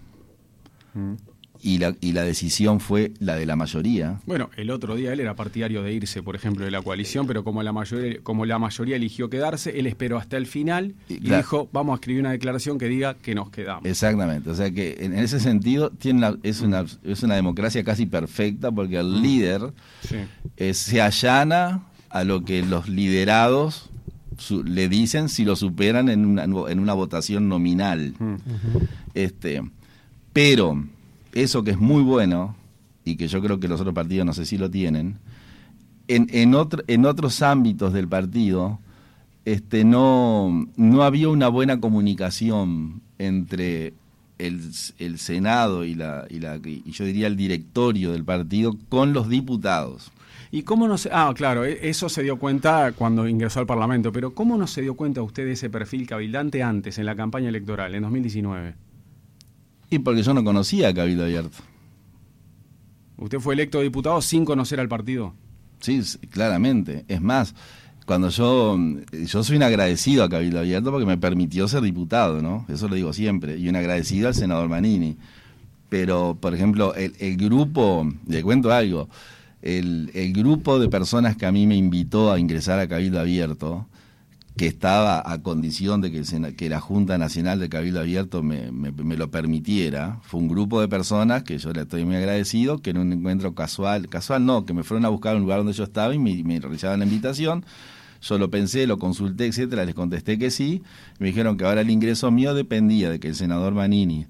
y la, y la decisión fue la de la mayoría. Bueno, el otro día él era partidario de irse, por ejemplo, de la coalición, pero como la mayoría, como la mayoría eligió quedarse, él esperó hasta el final y, Y claro. dijo, vamos a escribir una declaración que diga que nos quedamos. Exactamente, o sea que en ese sentido tiene una- es, una, es una democracia casi perfecta porque el líder Sí. eh, se allana a lo que los liderados su- le dicen si lo superan en una, en una votación nominal. Mm. Este, pero eso que es muy bueno y que yo creo que los otros partidos no sé si lo tienen, en, en, otro- en otros ámbitos del partido este, no, no había una buena comunicación entre el, el Senado y, la, y, la, y yo diría el directorio del partido con los diputados. ¿Y cómo no se.? Ah, claro, e- eso se dio cuenta cuando ingresó al Parlamento, pero ¿cómo no se dio cuenta usted de ese perfil cabildante antes, en la campaña electoral, en 2019? Y porque yo no conocía a Cabildo Abierto. Usted fue electo diputado sin conocer al partido. Sí, claramente. Es más, cuando yo, yo soy un agradecido a Cabildo Abierto porque me permitió ser diputado, ¿no? Eso lo digo siempre. Y un agradecido al senador Manini. Pero, por ejemplo, el, el grupo, le cuento algo, el, el grupo de personas que a mí me invitó a ingresar a Cabildo Abierto, que estaba a condición de que, la Junta Nacional de Cabildo Abierto me, me- me lo permitiera, fue un grupo de personas que yo le estoy muy agradecido, que en un encuentro casual, casual no, que me fueron a buscar un lugar donde yo estaba y me realizaban la invitación. Yo lo pensé, lo consulté, etcétera, les contesté que sí. Me dijeron que ahora el ingreso mío dependía de que el senador Manini,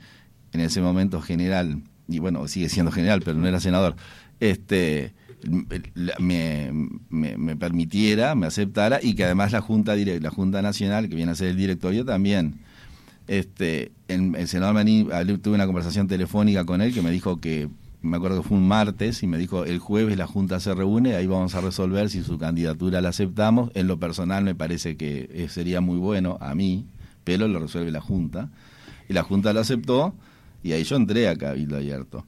en ese momento general, y bueno, sigue siendo general, pero no era senador, este me, me- permitiera, me aceptara y que además la Junta la Junta Nacional, que viene a ser el directorio también. Este, el, senador Manini, hablé- tuve una conversación telefónica con él que me dijo que, me acuerdo que fue un martes, y me dijo el jueves la Junta se reúne, ahí vamos a resolver si su candidatura la aceptamos. En lo personal me parece que eh, sería muy bueno a mí, pero lo resuelve la Junta. Y la Junta lo aceptó y ahí yo entré a Cabildo Abierto.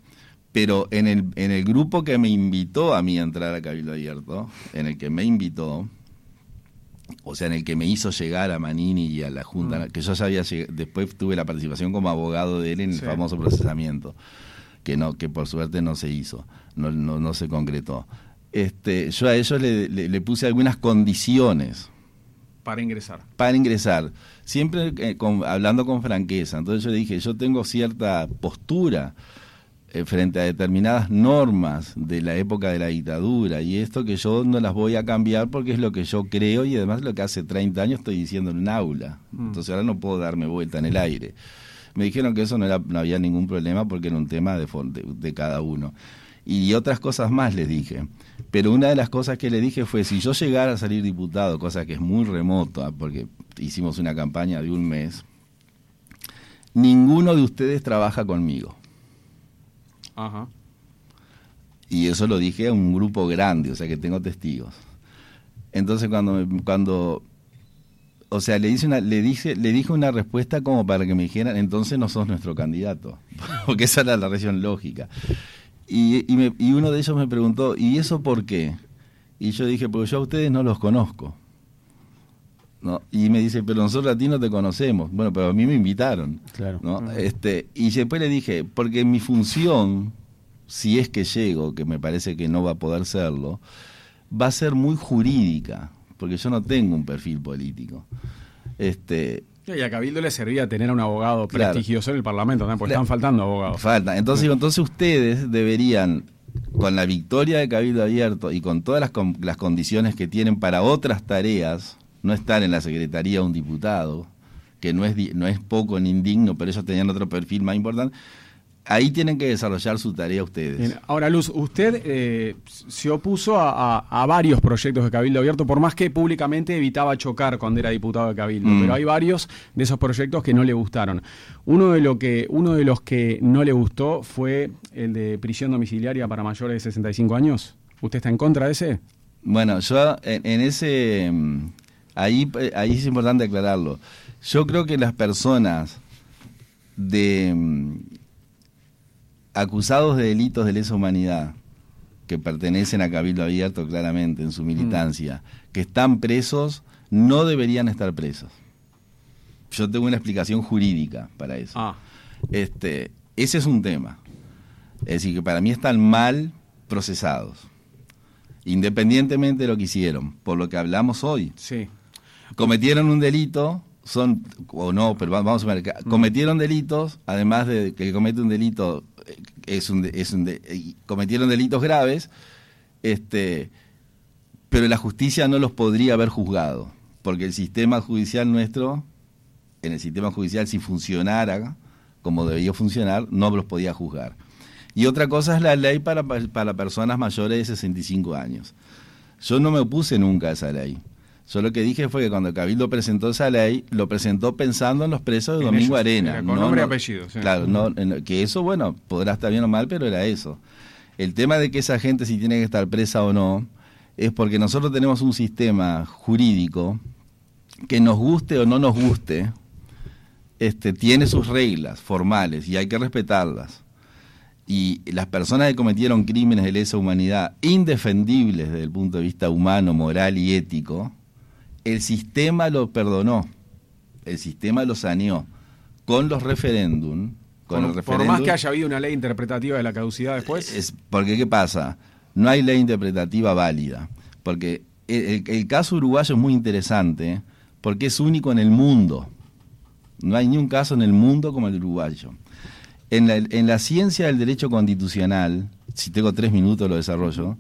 Pero en el, en el grupo que me invitó a mí a entrar a Cabildo Abierto, en el que me invitó, o sea, en el que me hizo llegar a Manini y a la Junta, que yo ya había lleg- después tuve la participación como abogado de él en el Sí. famoso procesamiento, que no, que por suerte no se hizo, no, no, no se concretó. Este, yo a ellos le, le- le puse algunas condiciones Para ingresar. para ingresar, siempre eh, con- hablando con franqueza. Entonces yo le dije, yo tengo cierta postura eh, frente a determinadas normas de la época de la dictadura y esto que yo no las voy a cambiar porque es lo que yo creo y además lo que hace 30 años estoy diciendo en un aula. Entonces ahora no puedo darme vuelta en el aire. Me dijeron que eso no, era, no había ningún problema porque era un tema de, de, de cada uno. Y otras cosas más les dije. Pero una de las cosas que le dije fue, si yo llegara a salir diputado, cosa que es muy remota, porque hicimos una campaña de un mes, ninguno de ustedes trabaja conmigo. Ajá. Y eso lo dije a un grupo grande, o sea que tengo testigos. Entonces cuando me- cuando o sea, le hice una le dije le dije una respuesta como para que me dijeran, "Entonces no sos nuestro candidato." Porque esa era la reacción lógica. Y, y, me- y uno de ellos me preguntó, ¿y eso por qué? Y yo dije, porque yo a ustedes no los conozco. ¿No? Y me dice, pero nosotros a ti no te conocemos. Bueno, pero a mí me invitaron. Claro. ¿no? Este, y después le dije, porque mi función, si es que llego, que me parece que no va a poder serlo, va a ser muy jurídica, porque yo no tengo un perfil político. Este, Y a Cabildo le servía tener a un abogado Claro. prestigioso en el Parlamento, ¿no? porque Claro. están faltando abogados. Falta. Entonces, entonces ustedes deberían, con la victoria de Cabildo Abierto y con todas las, con- las condiciones que tienen para otras tareas, no estar en la secretaría un diputado, que no es, no es poco ni indigno, pero ellos tenían otro perfil más importante, ahí tienen que desarrollar su tarea ustedes. Bien, Ahora, Luz, usted eh, se opuso a, a- a varios proyectos de Cabildo Abierto, por más que públicamente evitaba chocar cuando era diputado de Cabildo, Mm. pero hay varios de esos proyectos que no le gustaron. Uno de, lo que, uno de los que no le gustó fue el de prisión domiciliaria para mayores de 65 años. ¿Usted está en contra de ese? Bueno, yo en, en ese... mm, Ahí, eh, ahí es importante aclararlo. Yo creo que las personas de mm, acusados de delitos de lesa humanidad, que pertenecen a Cabildo Abierto claramente en su militancia, que están presos, no deberían estar presos. Yo tengo una explicación jurídica para eso. Ah, Este, ese es un tema. Es decir, que para mí están mal procesados, independientemente de lo que hicieron, por lo que hablamos hoy. sí. Cometieron un delito, son, o no, pero va- vamos a ver, que cometieron delitos, además de que comete un delito, es un, es un de- cometieron delitos graves, este, pero la justicia no los podría haber juzgado, porque el sistema judicial nuestro, en el sistema judicial, si funcionara como debería funcionar, no los podía juzgar. Y otra cosa es la ley para, para personas mayores de 65 años. Yo no me opuse nunca a esa ley. Yo lo que dije fue que cuando Cabildo presentó esa ley, lo presentó pensando en los presos de En Domingo ellos, Arena. era con no- nombre y apellido, sí. Claro, no, que eso, bueno, podrá estar bien o mal, pero era eso. El tema de que esa gente si tiene que estar presa o no, es porque nosotros tenemos un sistema jurídico que nos guste o no nos guste, este, tiene sus reglas formales y hay que respetarlas. Y las personas que cometieron crímenes de lesa humanidad indefendibles desde el punto de vista humano, moral y ético, el sistema lo perdonó, el sistema lo saneó con los referéndum. Con Por, el por más que haya habido una ley interpretativa de la caducidad después. es porque, ¿qué pasa? No hay ley interpretativa válida. Porque el, el- el caso uruguayo es muy interesante porque es único en el mundo. No hay ni un caso en el mundo como el uruguayo. En la, en la ciencia del derecho constitucional, si tengo tres minutos lo desarrollo,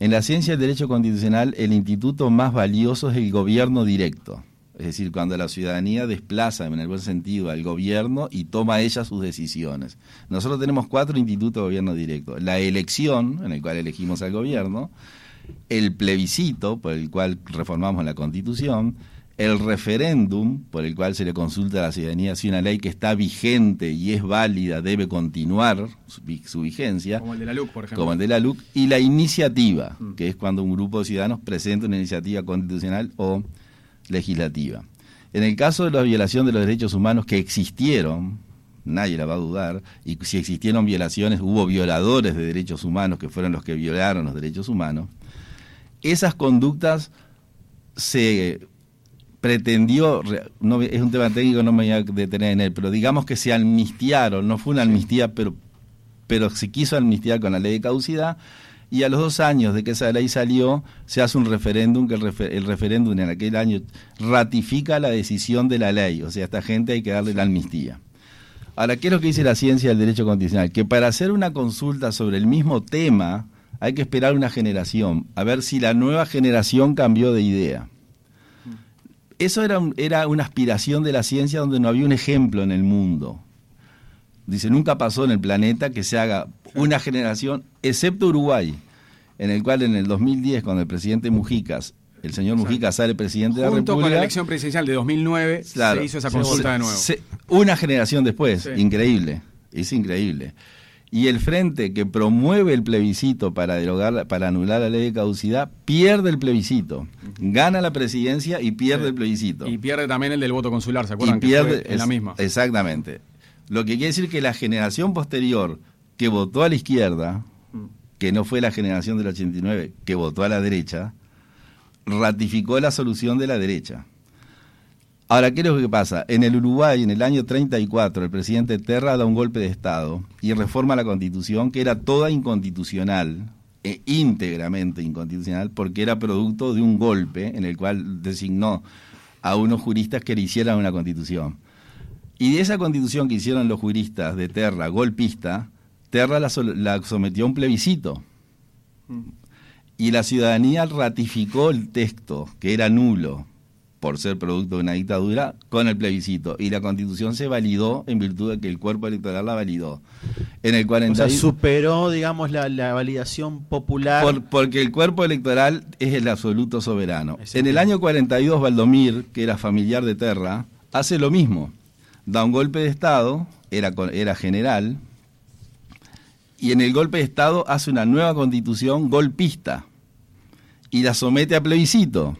en la ciencia del derecho constitucional el instituto más valioso es el gobierno directo. Es decir, cuando la ciudadanía desplaza, en el buen sentido, al gobierno y toma ella sus decisiones. Nosotros tenemos cuatro institutos de gobierno directo. La elección, en el cual elegimos al gobierno, el plebiscito, por el cual reformamos la constitución, el referéndum, por el cual se le consulta a la ciudadanía si una ley que está vigente y es válida debe continuar su, vi- su vigencia, Como el de la LUC, por ejemplo. como el de la LUC, y la iniciativa, que es cuando un grupo de ciudadanos presenta una iniciativa constitucional o legislativa. En el caso de la violación de los derechos humanos que existieron, nadie la va a dudar, y si existieron violaciones, hubo violadores de derechos humanos que fueron los que violaron los derechos humanos, esas conductas se pretendió, re- no, es un tema técnico, no me voy a detener en él, pero digamos que se amnistiaron, no fue una amnistía, pero, pero se quiso amnistiar con la ley de caducidad, y a los dos años de que esa ley salió, se hace un referéndum, que el, refer- el referéndum en aquel año ratifica la decisión de la ley, o sea, a esta gente hay que darle la amnistía. Ahora, ¿qué es lo que dice la ciencia del derecho constitucional? Que para hacer una consulta sobre el mismo tema hay que esperar una generación, a ver si la nueva generación cambió de idea. Eso era, era una aspiración de la ciencia donde no había un ejemplo en el mundo. Dice, nunca pasó en el planeta que se haga una generación, excepto Uruguay, en el cual en el 2010, cuando el presidente Mujicas, el señor Mujica sale presidente de la Junto República, con la elección presidencial de 2009 Claro. se hizo esa Se- consulta de nuevo. se- una generación después, Sí. increíble, es increíble. Y el frente que promueve el plebiscito para derogar, para anular la ley de caducidad, pierde el plebiscito. Gana la presidencia y pierde Sí. el plebiscito. Y pierde también el del voto consular, ¿se Y acuerdan? que pierde fue en la es- misma. Exactamente. Lo que quiere decir que la generación posterior que votó a la izquierda, que no fue la generación del 89, que votó a la derecha, ratificó la solución de la derecha. Ahora, ¿qué es lo que pasa? En el Uruguay, en el año 34, el presidente Terra da un golpe de Estado y reforma la constitución, que era toda inconstitucional, e íntegramente inconstitucional, porque era producto de un golpe en el cual designó a unos juristas que le hicieran una constitución. Y de esa constitución que hicieron los juristas de Terra, golpista, Terra la, la sometió a un plebiscito. Y la ciudadanía ratificó el texto, que era nulo, por ser producto de una dictadura, con el plebiscito. Y la constitución se validó en virtud de que el cuerpo electoral la validó. En el O 41 sea, superó, digamos, la, la validación popular. Por- porque el cuerpo electoral es el absoluto soberano. En el año 42, Valdomir, que era familiar de Terra, hace lo mismo. Da un golpe de Estado, era, era general, y en el golpe de Estado hace una nueva constitución golpista y la somete a plebiscito.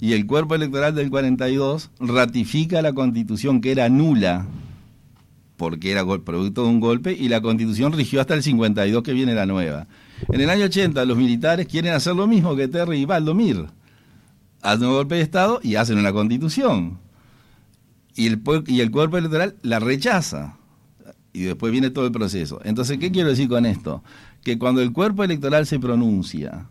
Y el cuerpo electoral del 42 ratifica la constitución que era nula porque era producto de un golpe y la constitución rigió hasta el 52 que viene la nueva. En el año 80 los militares quieren hacer lo mismo que Terry y Valdomir. Hacen un golpe de Estado y hacen una constitución. Y el, y el cuerpo electoral la rechaza. Y después viene todo el proceso. Entonces, ¿qué quiero decir con esto? Que cuando el cuerpo electoral se pronuncia,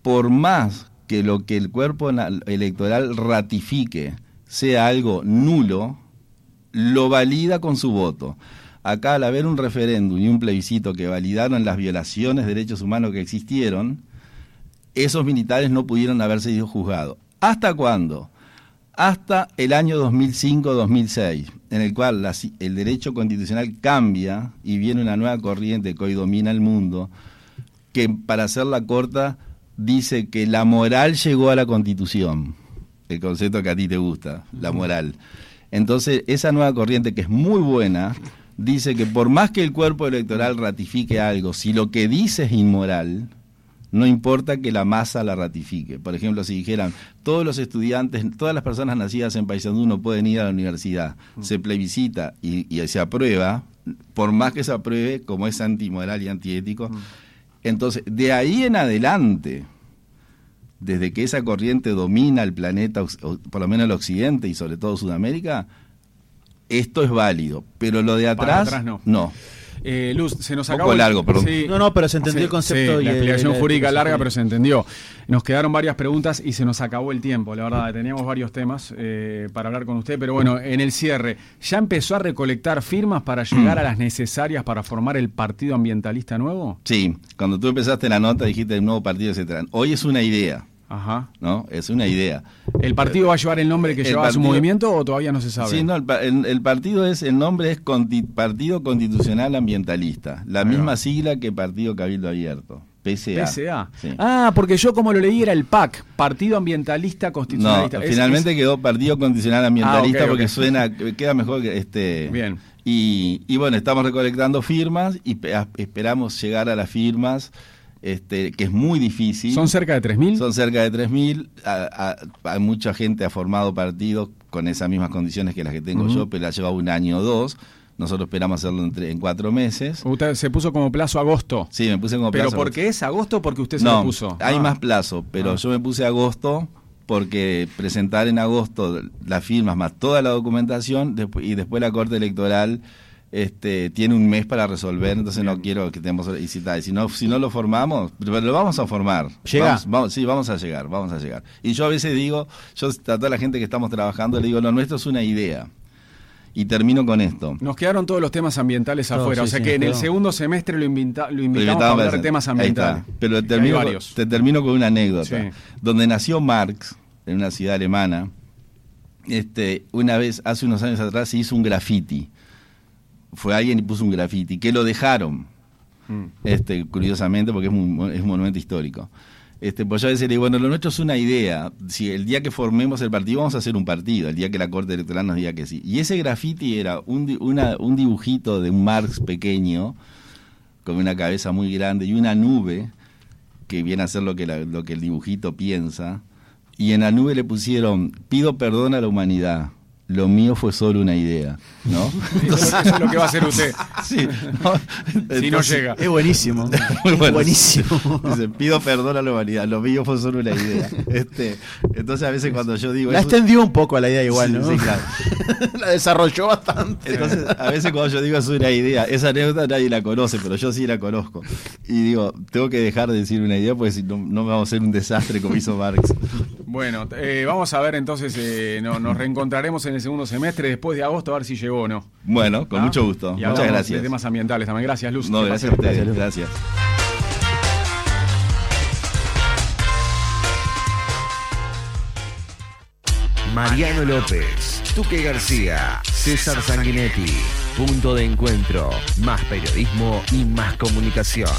por más que lo que el cuerpo electoral ratifique sea algo nulo, lo valida con su voto. Acá al haber un referéndum y un plebiscito que validaron las violaciones de derechos humanos que existieron, esos militares no pudieron haber sido juzgados. ¿Hasta cuándo? Hasta el año 2005-2006, en el cual el derecho constitucional cambia y viene una nueva corriente que hoy domina el mundo, que para hacerla corta dice que la moral llegó a la constitución, el concepto que a ti te gusta, la moral. Entonces, esa nueva corriente que es muy buena, dice que por más que el cuerpo electoral ratifique algo, si lo que dice es inmoral, no importa que la masa la ratifique. Por ejemplo, si dijeran, todos los estudiantes, todas las personas nacidas en Paysandú no pueden ir a la universidad, se plebiscita y, y se aprueba, por más que se apruebe, como es antimoral y antiético, entonces, de ahí en adelante, desde que esa corriente domina el planeta, o por lo menos el occidente y sobre todo Sudamérica, esto es válido. Pero lo de atrás, atrás no. no. Eh, Luz, se nos Poco acabó. el- largo, perdón. No, no, pero se entendió el concepto sí, y la explicación jurídica la- larga, pero se entendió. Nos quedaron varias preguntas y se nos acabó el tiempo, la verdad. Teníamos varios temas eh, para hablar con usted, pero bueno, en el cierre, ¿ya empezó a recolectar firmas para llegar a las necesarias para formar el Partido Ambientalista Nuevo? Sí, cuando tú empezaste la nota dijiste el nuevo partido, etcétera. Hoy es una idea, Ajá. ¿no? Es una idea. ¿El partido va a llevar el nombre que El llevaba su movimiento o todavía no se sabe? Sí, no, el, el- el partido es, el nombre es Conti- Partido Constitucional Ambientalista, la Ahí misma va. sigla que Partido Cabildo Abierto. PSA. Sí. Ah, porque yo como lo leí era el PAC, Partido Ambientalista No, Constitucionalista. Es- finalmente es- quedó Partido Constitucional Ambientalista Ah, porque suena, queda mejor que este. Bien. Y, y bueno, estamos recolectando firmas y pe- esperamos llegar a las firmas, este, que es muy difícil. ¿Son cerca de 3.000? Son cerca de 3.000. a- a- Hay mucha gente ha formado partidos con esas mismas condiciones que las que tengo yo, pero ha llevado un año o dos. Nosotros esperamos hacerlo en, en cuatro meses. Usted se puso como plazo agosto. Sí, me puse como ¿Pero plazo. porque es agosto o porque usted se no, lo puso? hay Ah. más plazo, pero Ah. yo me puse agosto porque presentar en agosto las firmas más toda la documentación y después la Corte Electoral este, tiene un mes para resolver, entonces no quiero que tengamos y si, no si no lo formamos, pero lo vamos a formar. ¿Llega? Vamos, vamos- sí, vamos a llegar, vamos a llegar. Y yo a veces digo, yo a toda la gente que estamos trabajando le digo, lo nuestro es una idea. Y termino con esto. Nos quedaron todos los temas ambientales No, afuera, sí, o sea sí, que en el segundo semestre lo, invita- lo invitamos a hablar de temas ambientales. Pero termino, te termino con una anécdota. Donde nació Marx, en una ciudad alemana, este, una vez, hace unos años atrás, se hizo un graffiti. Fue alguien y puso un graffiti, que lo dejaron, Mm. este, curiosamente, porque es un, es un monumento histórico. Este, pues yo a veces le digo, bueno, lo nuestro es una idea. Si el día que formemos el partido, vamos a hacer un partido, el día que la Corte Electoral nos diga que sí. Y ese graffiti era un, una- un dibujito de un Marx pequeño, con una cabeza muy grande y una nube, que viene a ser lo que, la- lo que el dibujito piensa. Y en la nube le pusieron, pido perdón a la humanidad, lo mío fue solo una idea, ¿no? Eso, eso es lo que va a hacer usted. Sí, ¿no? Si no llega. Es buenísimo. Muy Es buenísimo. Dice, pido perdón a la humanidad, lo mío fue solo una idea. Este, entonces a veces cuando yo digo La eso- extendió un poco a la idea igual, Sí, ¿no? sí, claro. la desarrolló bastante. Entonces, a veces cuando yo digo es una idea, esa anécdota nadie la conoce, pero yo sí la conozco. Y digo, tengo que dejar de decir una idea porque si no, no vamos a hacer un desastre como hizo Marx. Bueno, eh, vamos a ver entonces, eh, no- nos reencontraremos en el segundo semestre, después de agosto, a ver si llegó o no. Bueno, con ¿Ah? mucho gusto. Y Muchas gracias. De temas ambientales también. Gracias, Luz. No, gracias a ustedes. Gracias. Mariano López, Tuque García, César Sanguinetti. Punto de encuentro. Más periodismo y más comunicación.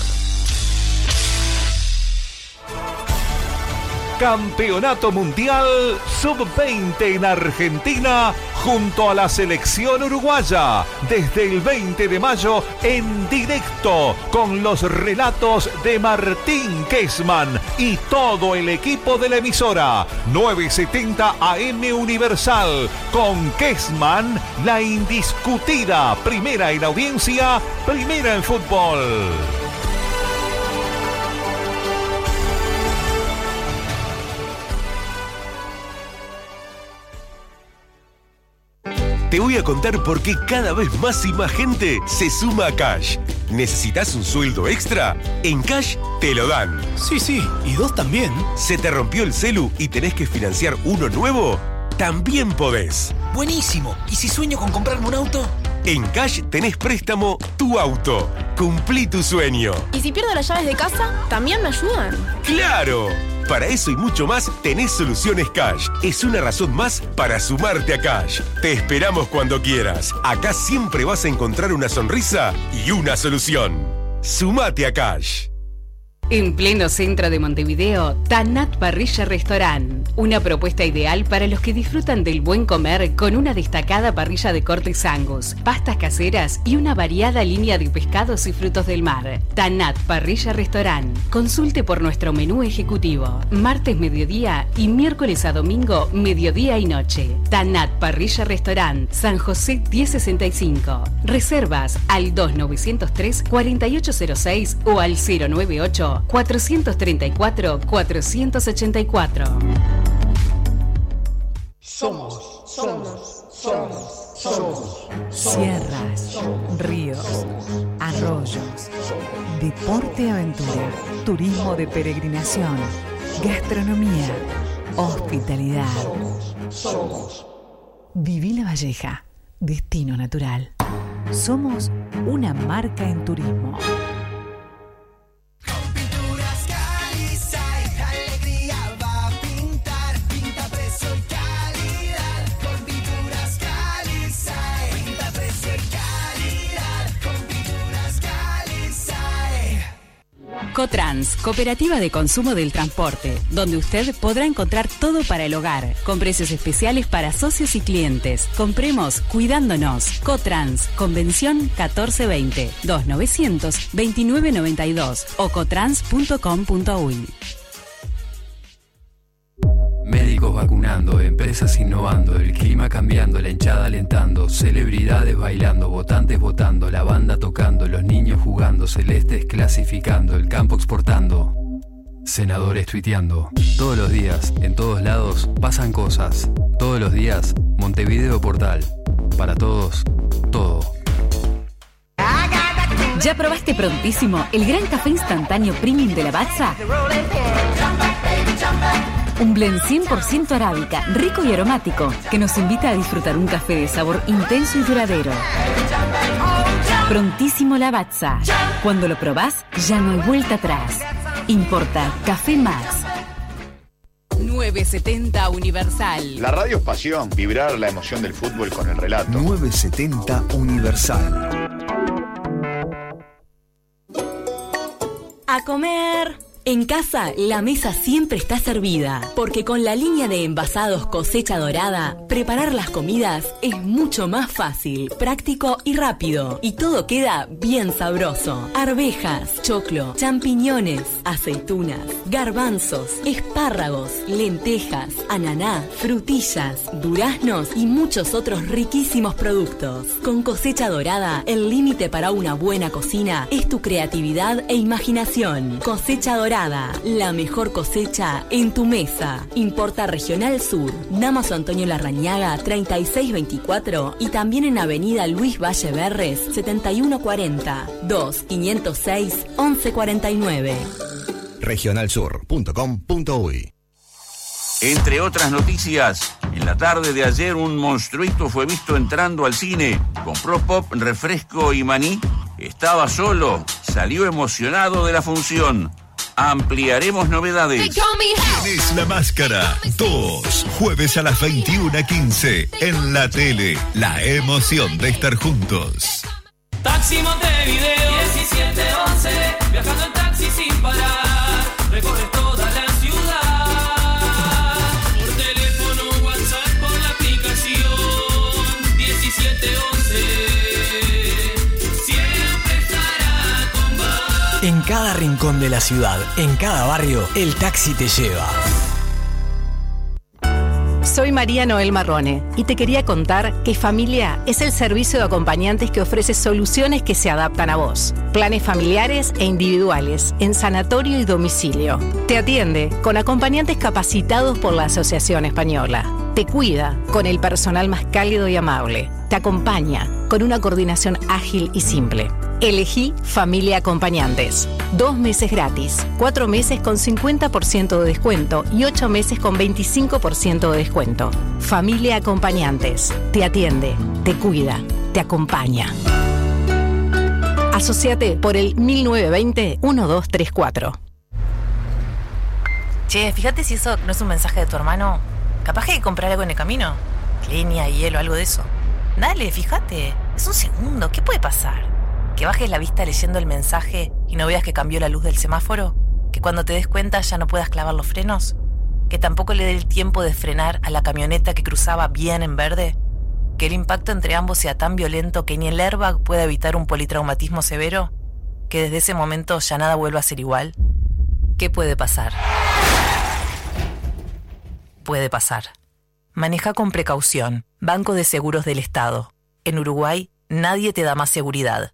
Campeonato Mundial Sub-20 en Argentina junto a la selección uruguaya desde el 20 de mayo en directo con los relatos de Martín Kesman y todo el equipo de la emisora 970 AM Universal con Kesman la indiscutida primera en audiencia, primera en fútbol. Te voy a contar por qué cada vez más y más gente se suma a Cash. ¿Necesitas un sueldo extra? En Cash te lo dan. Sí, sí, y dos también. ¿Se te rompió el celu y tenés que financiar uno nuevo? También podés. Buenísimo. ¿Y si sueño con comprarme un auto? En Cash tenés préstamo tu auto. Cumplí tu sueño. ¿Y si pierdo las llaves de casa? ¿También me ayudan? ¡Claro! Para eso y mucho más tenés Soluciones Cash. Es una razón más para sumarte a Cash. Te esperamos cuando quieras. Acá siempre vas a encontrar una sonrisa y una solución. Sumate a Cash. En pleno centro de Montevideo, Tanat Parrilla Restaurant. Una propuesta ideal para los que disfrutan del buen comer con una destacada parrilla de cortes angus, pastas caseras y una variada línea de pescados y frutos del mar. Tanat Parrilla Restaurant. Consulte por nuestro menú ejecutivo. Martes mediodía y miércoles a domingo mediodía y noche. Tanat Parrilla Restaurant, San José 1065. Reservas al 2903 4806 o al 098 434 484. Somos, somos, somos, somos. Sierras, ríos, arroyos, deporte aventura, turismo de peregrinación, gastronomía, hospitalidad. Somos. Viví la Valleja, destino natural. Somos una marca en turismo. Cotrans, Cooperativa de Consumo del Transporte, donde usted podrá encontrar todo para el hogar, con precios especiales para socios y clientes. Compremos cuidándonos. Cotrans, Convención 1420, 2900 2992 o cotrans.com.uy. Médicos vacunando, empresas innovando, el clima cambiando, la hinchada alentando, celebridades bailando, votantes votando, la banda tocando, los niños jugando, celestes clasificando, el campo exportando. Senadores tuiteando. Todos los días, en todos lados, pasan cosas. Todos los días, Montevideo Portal. Para todos, todo. ¿Ya probaste prontísimo el gran café instantáneo premium de la Batza? Un blend 100% arábica, rico y aromático, que nos invita a disfrutar un café de sabor intenso y duradero. Prontísimo Lavazza. Cuando lo probás, ya no hay vuelta atrás. Importa Café Max. 970 Universal. La radio es pasión, vibrar la emoción del fútbol con el relato. 970 Universal. A comer. En casa, la mesa siempre está servida, porque con la línea de envasados cosecha dorada, preparar las comidas es mucho más fácil, práctico y rápido, y todo queda bien sabroso. Arvejas, choclo, champiñones, aceitunas, garbanzos, espárragos, lentejas, ananá, frutillas, duraznos y muchos otros riquísimos productos. Con cosecha dorada, el límite para una buena cocina es tu creatividad e imaginación. Cosecha dorada la mejor cosecha en tu mesa. Importa Regional Sur, Damaso Antonio Larrañaga 3624 y también en Avenida Luis Valle Berres 7140 2 506 1149. Regionalsur.com.uy Entre otras noticias, en la tarde de ayer un monstruito fue visto entrando al cine. Compró pop, refresco y maní. Estaba solo, salió emocionado de la función. Ampliaremos novedades. Es la máscara. Dos jueves a las 21.15 en la tele. La emoción de estar juntos. Taxi Montevideo 1711 Viajando en taxi sin parar cada rincón de la ciudad, en cada barrio, el taxi te lleva. Soy María Noel Marrone y te quería contar que Familia es el servicio de acompañantes que ofrece soluciones que se adaptan a vos. Planes familiares e individuales en sanatorio y domicilio. Te atiende con acompañantes capacitados por la Asociación Española. Te cuida con el personal más cálido y amable. Te acompaña con una coordinación ágil y simple. Elegí Familia Acompañantes. Dos meses gratis, cuatro meses con 50% de descuento y ocho meses con 25% de descuento. Familia Acompañantes. Te atiende, te cuida, te acompaña. Asociate por el 1920-1234. Che, fíjate si eso no es un mensaje de tu hermano. Capaz que hay que comprar algo en el camino. Leña, hielo, algo de eso. Dale, fíjate. Es un segundo. ¿Qué puede pasar? ¿Que bajes la vista leyendo el mensaje y no veas que cambió la luz del semáforo? ¿Que cuando te des cuenta ya no puedas clavar los frenos? ¿Que tampoco le dé el tiempo de frenar a la camioneta que cruzaba bien en verde? ¿Que el impacto entre ambos sea tan violento que ni el airbag pueda evitar un politraumatismo severo? ¿Que desde ese momento ya nada vuelva a ser igual? ¿Qué puede pasar? Puede pasar. Maneja con precaución. Banco de Seguros del Estado. En Uruguay, nadie te da más seguridad.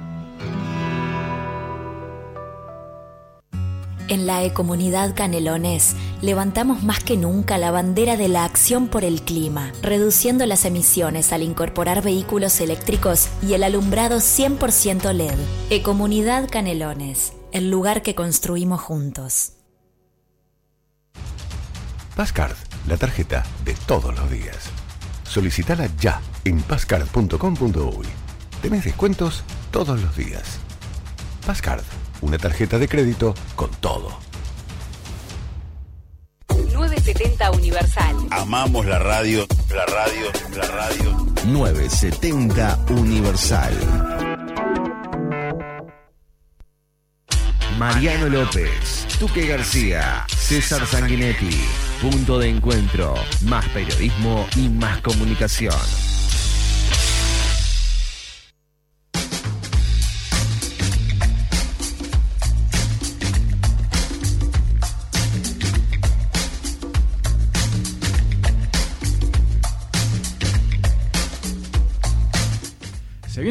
En la Ecomunidad Canelones levantamos más que nunca la bandera de la acción por el clima, reduciendo las emisiones al incorporar vehículos eléctricos y el alumbrado 100% LED. Ecomunidad Canelones, el lugar que construimos juntos. Pascard, la tarjeta de todos los días. Solicitala ya en pascard.com.uy. Tenés descuentos todos los días. Pascard, una tarjeta de crédito con todo. 970 Universal. Amamos la radio, la radio, la radio. 970 Universal. Mariano López, Tuque García, César Sanguinetti. Punto de encuentro. Más periodismo y más comunicación.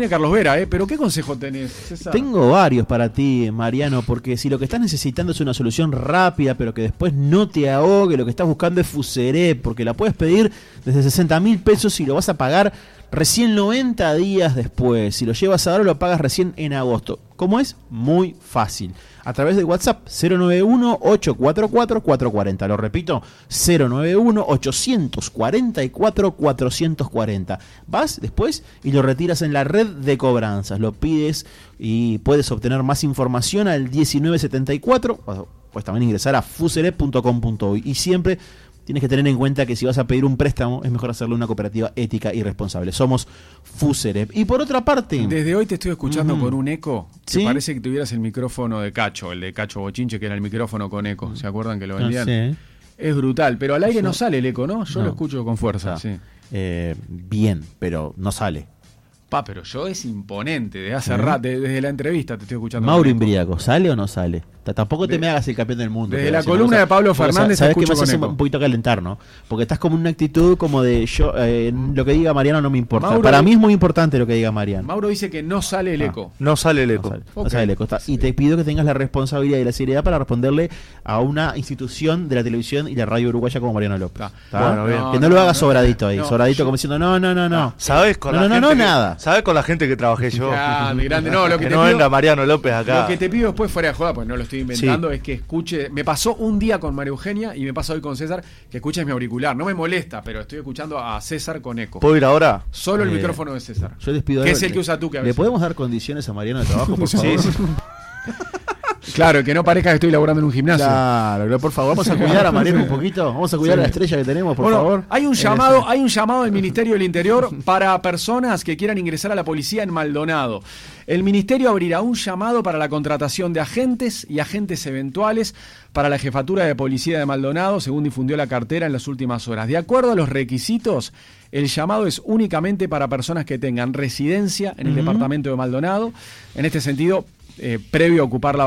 Carlos Vera, ¿eh? Pero ¿qué consejo tenés, César? Tengo varios para ti, Mariano, porque si lo que estás necesitando es una solución rápida, pero que después no te ahogue, lo que estás buscando es Fuseré, porque la puedes pedir desde 60 mil pesos y lo vas a pagar recién 90 días después. Si lo llevas ahora, lo pagas recién en agosto. ¿Cómo es? Muy fácil. A través de WhatsApp 091-844-440. Lo repito, 091-844-440. Vas después y lo retiras en la red de cobranzas. Lo pides y puedes obtener más información al 1974. o- Puedes también ingresar a fuseret.com.uy. Y siempre tienes que tener en cuenta que si vas a pedir un préstamo, es mejor hacerlo en una cooperativa ética y responsable. Somos Fuserep. Y por otra parte. Desde hoy te estoy escuchando con un eco. que ¿Sí? parece que tuvieras el micrófono de Cacho, el de Cacho Bochinche, que era el micrófono con eco. ¿Se acuerdan que lo Ah, vendían? sí. Es brutal, pero al aire no sale el eco, ¿no? Yo No. lo escucho con fuerza, sí. Eh, bien, pero no sale. Pa, pero yo es imponente, de hace rato, de- desde la entrevista te estoy escuchando. Mauro. Imbriaco, ¿sale o no sale? Tampoco te me hagas el campeón del mundo. Desde pero la columna de Pablo Fernández Sabes que me hace un poquito calentar, ¿no? Porque estás como en una actitud como de yo, eh, lo que diga Mariano no me importa. Mauro- Para mí es muy importante lo que diga Mariano. Mauro dice que no sale el Ah. eco. No sale el eco. No sale, no sale el eco, está. Y te pido que tengas la responsabilidad y la seriedad para responderle a una institución de la televisión y la radio uruguaya como Mariano López. ¿Está? Bueno, bien. que no, lo hagas sobradito ahí, no, sobradito yo- como diciendo no, no, no, no. ¿Sabes con no, la no, gente no, que- nada. ¿Sabes con la gente que trabajé yo? Grande, grande. No, lo que, que te no pido- venga Mariano López acá. Lo que te pido después fuera de joda, pues no lo estoy inventando, es que escuche. Me pasó un día con María Eugenia y me pasa hoy con César que escuches mi auricular. No me molesta, pero estoy escuchando a César con eco. ¿Puedo ir ahora? Solo el Eh, micrófono de César. Yo les pido Que es el que usa tú que a ¿Le veces. podemos dar condiciones a Mariano de trabajo, por Sí, favor? sí. Claro, que no parezca que estoy laburando en un gimnasio. Claro, por favor, vamos a cuidar a Mariano un poquito. Vamos a cuidar Sí. a la estrella que tenemos, por Bueno, favor. Hay un llamado, hay un llamado del Ministerio del Interior para personas que quieran ingresar a la policía en Maldonado. El ministerio abrirá un llamado para la contratación de agentes y agentes eventuales para la jefatura de policía de Maldonado, según difundió la cartera en las últimas horas. De acuerdo a los requisitos, el llamado es únicamente para personas que tengan residencia en el departamento de Maldonado. En este sentido, eh, previo a ocupar la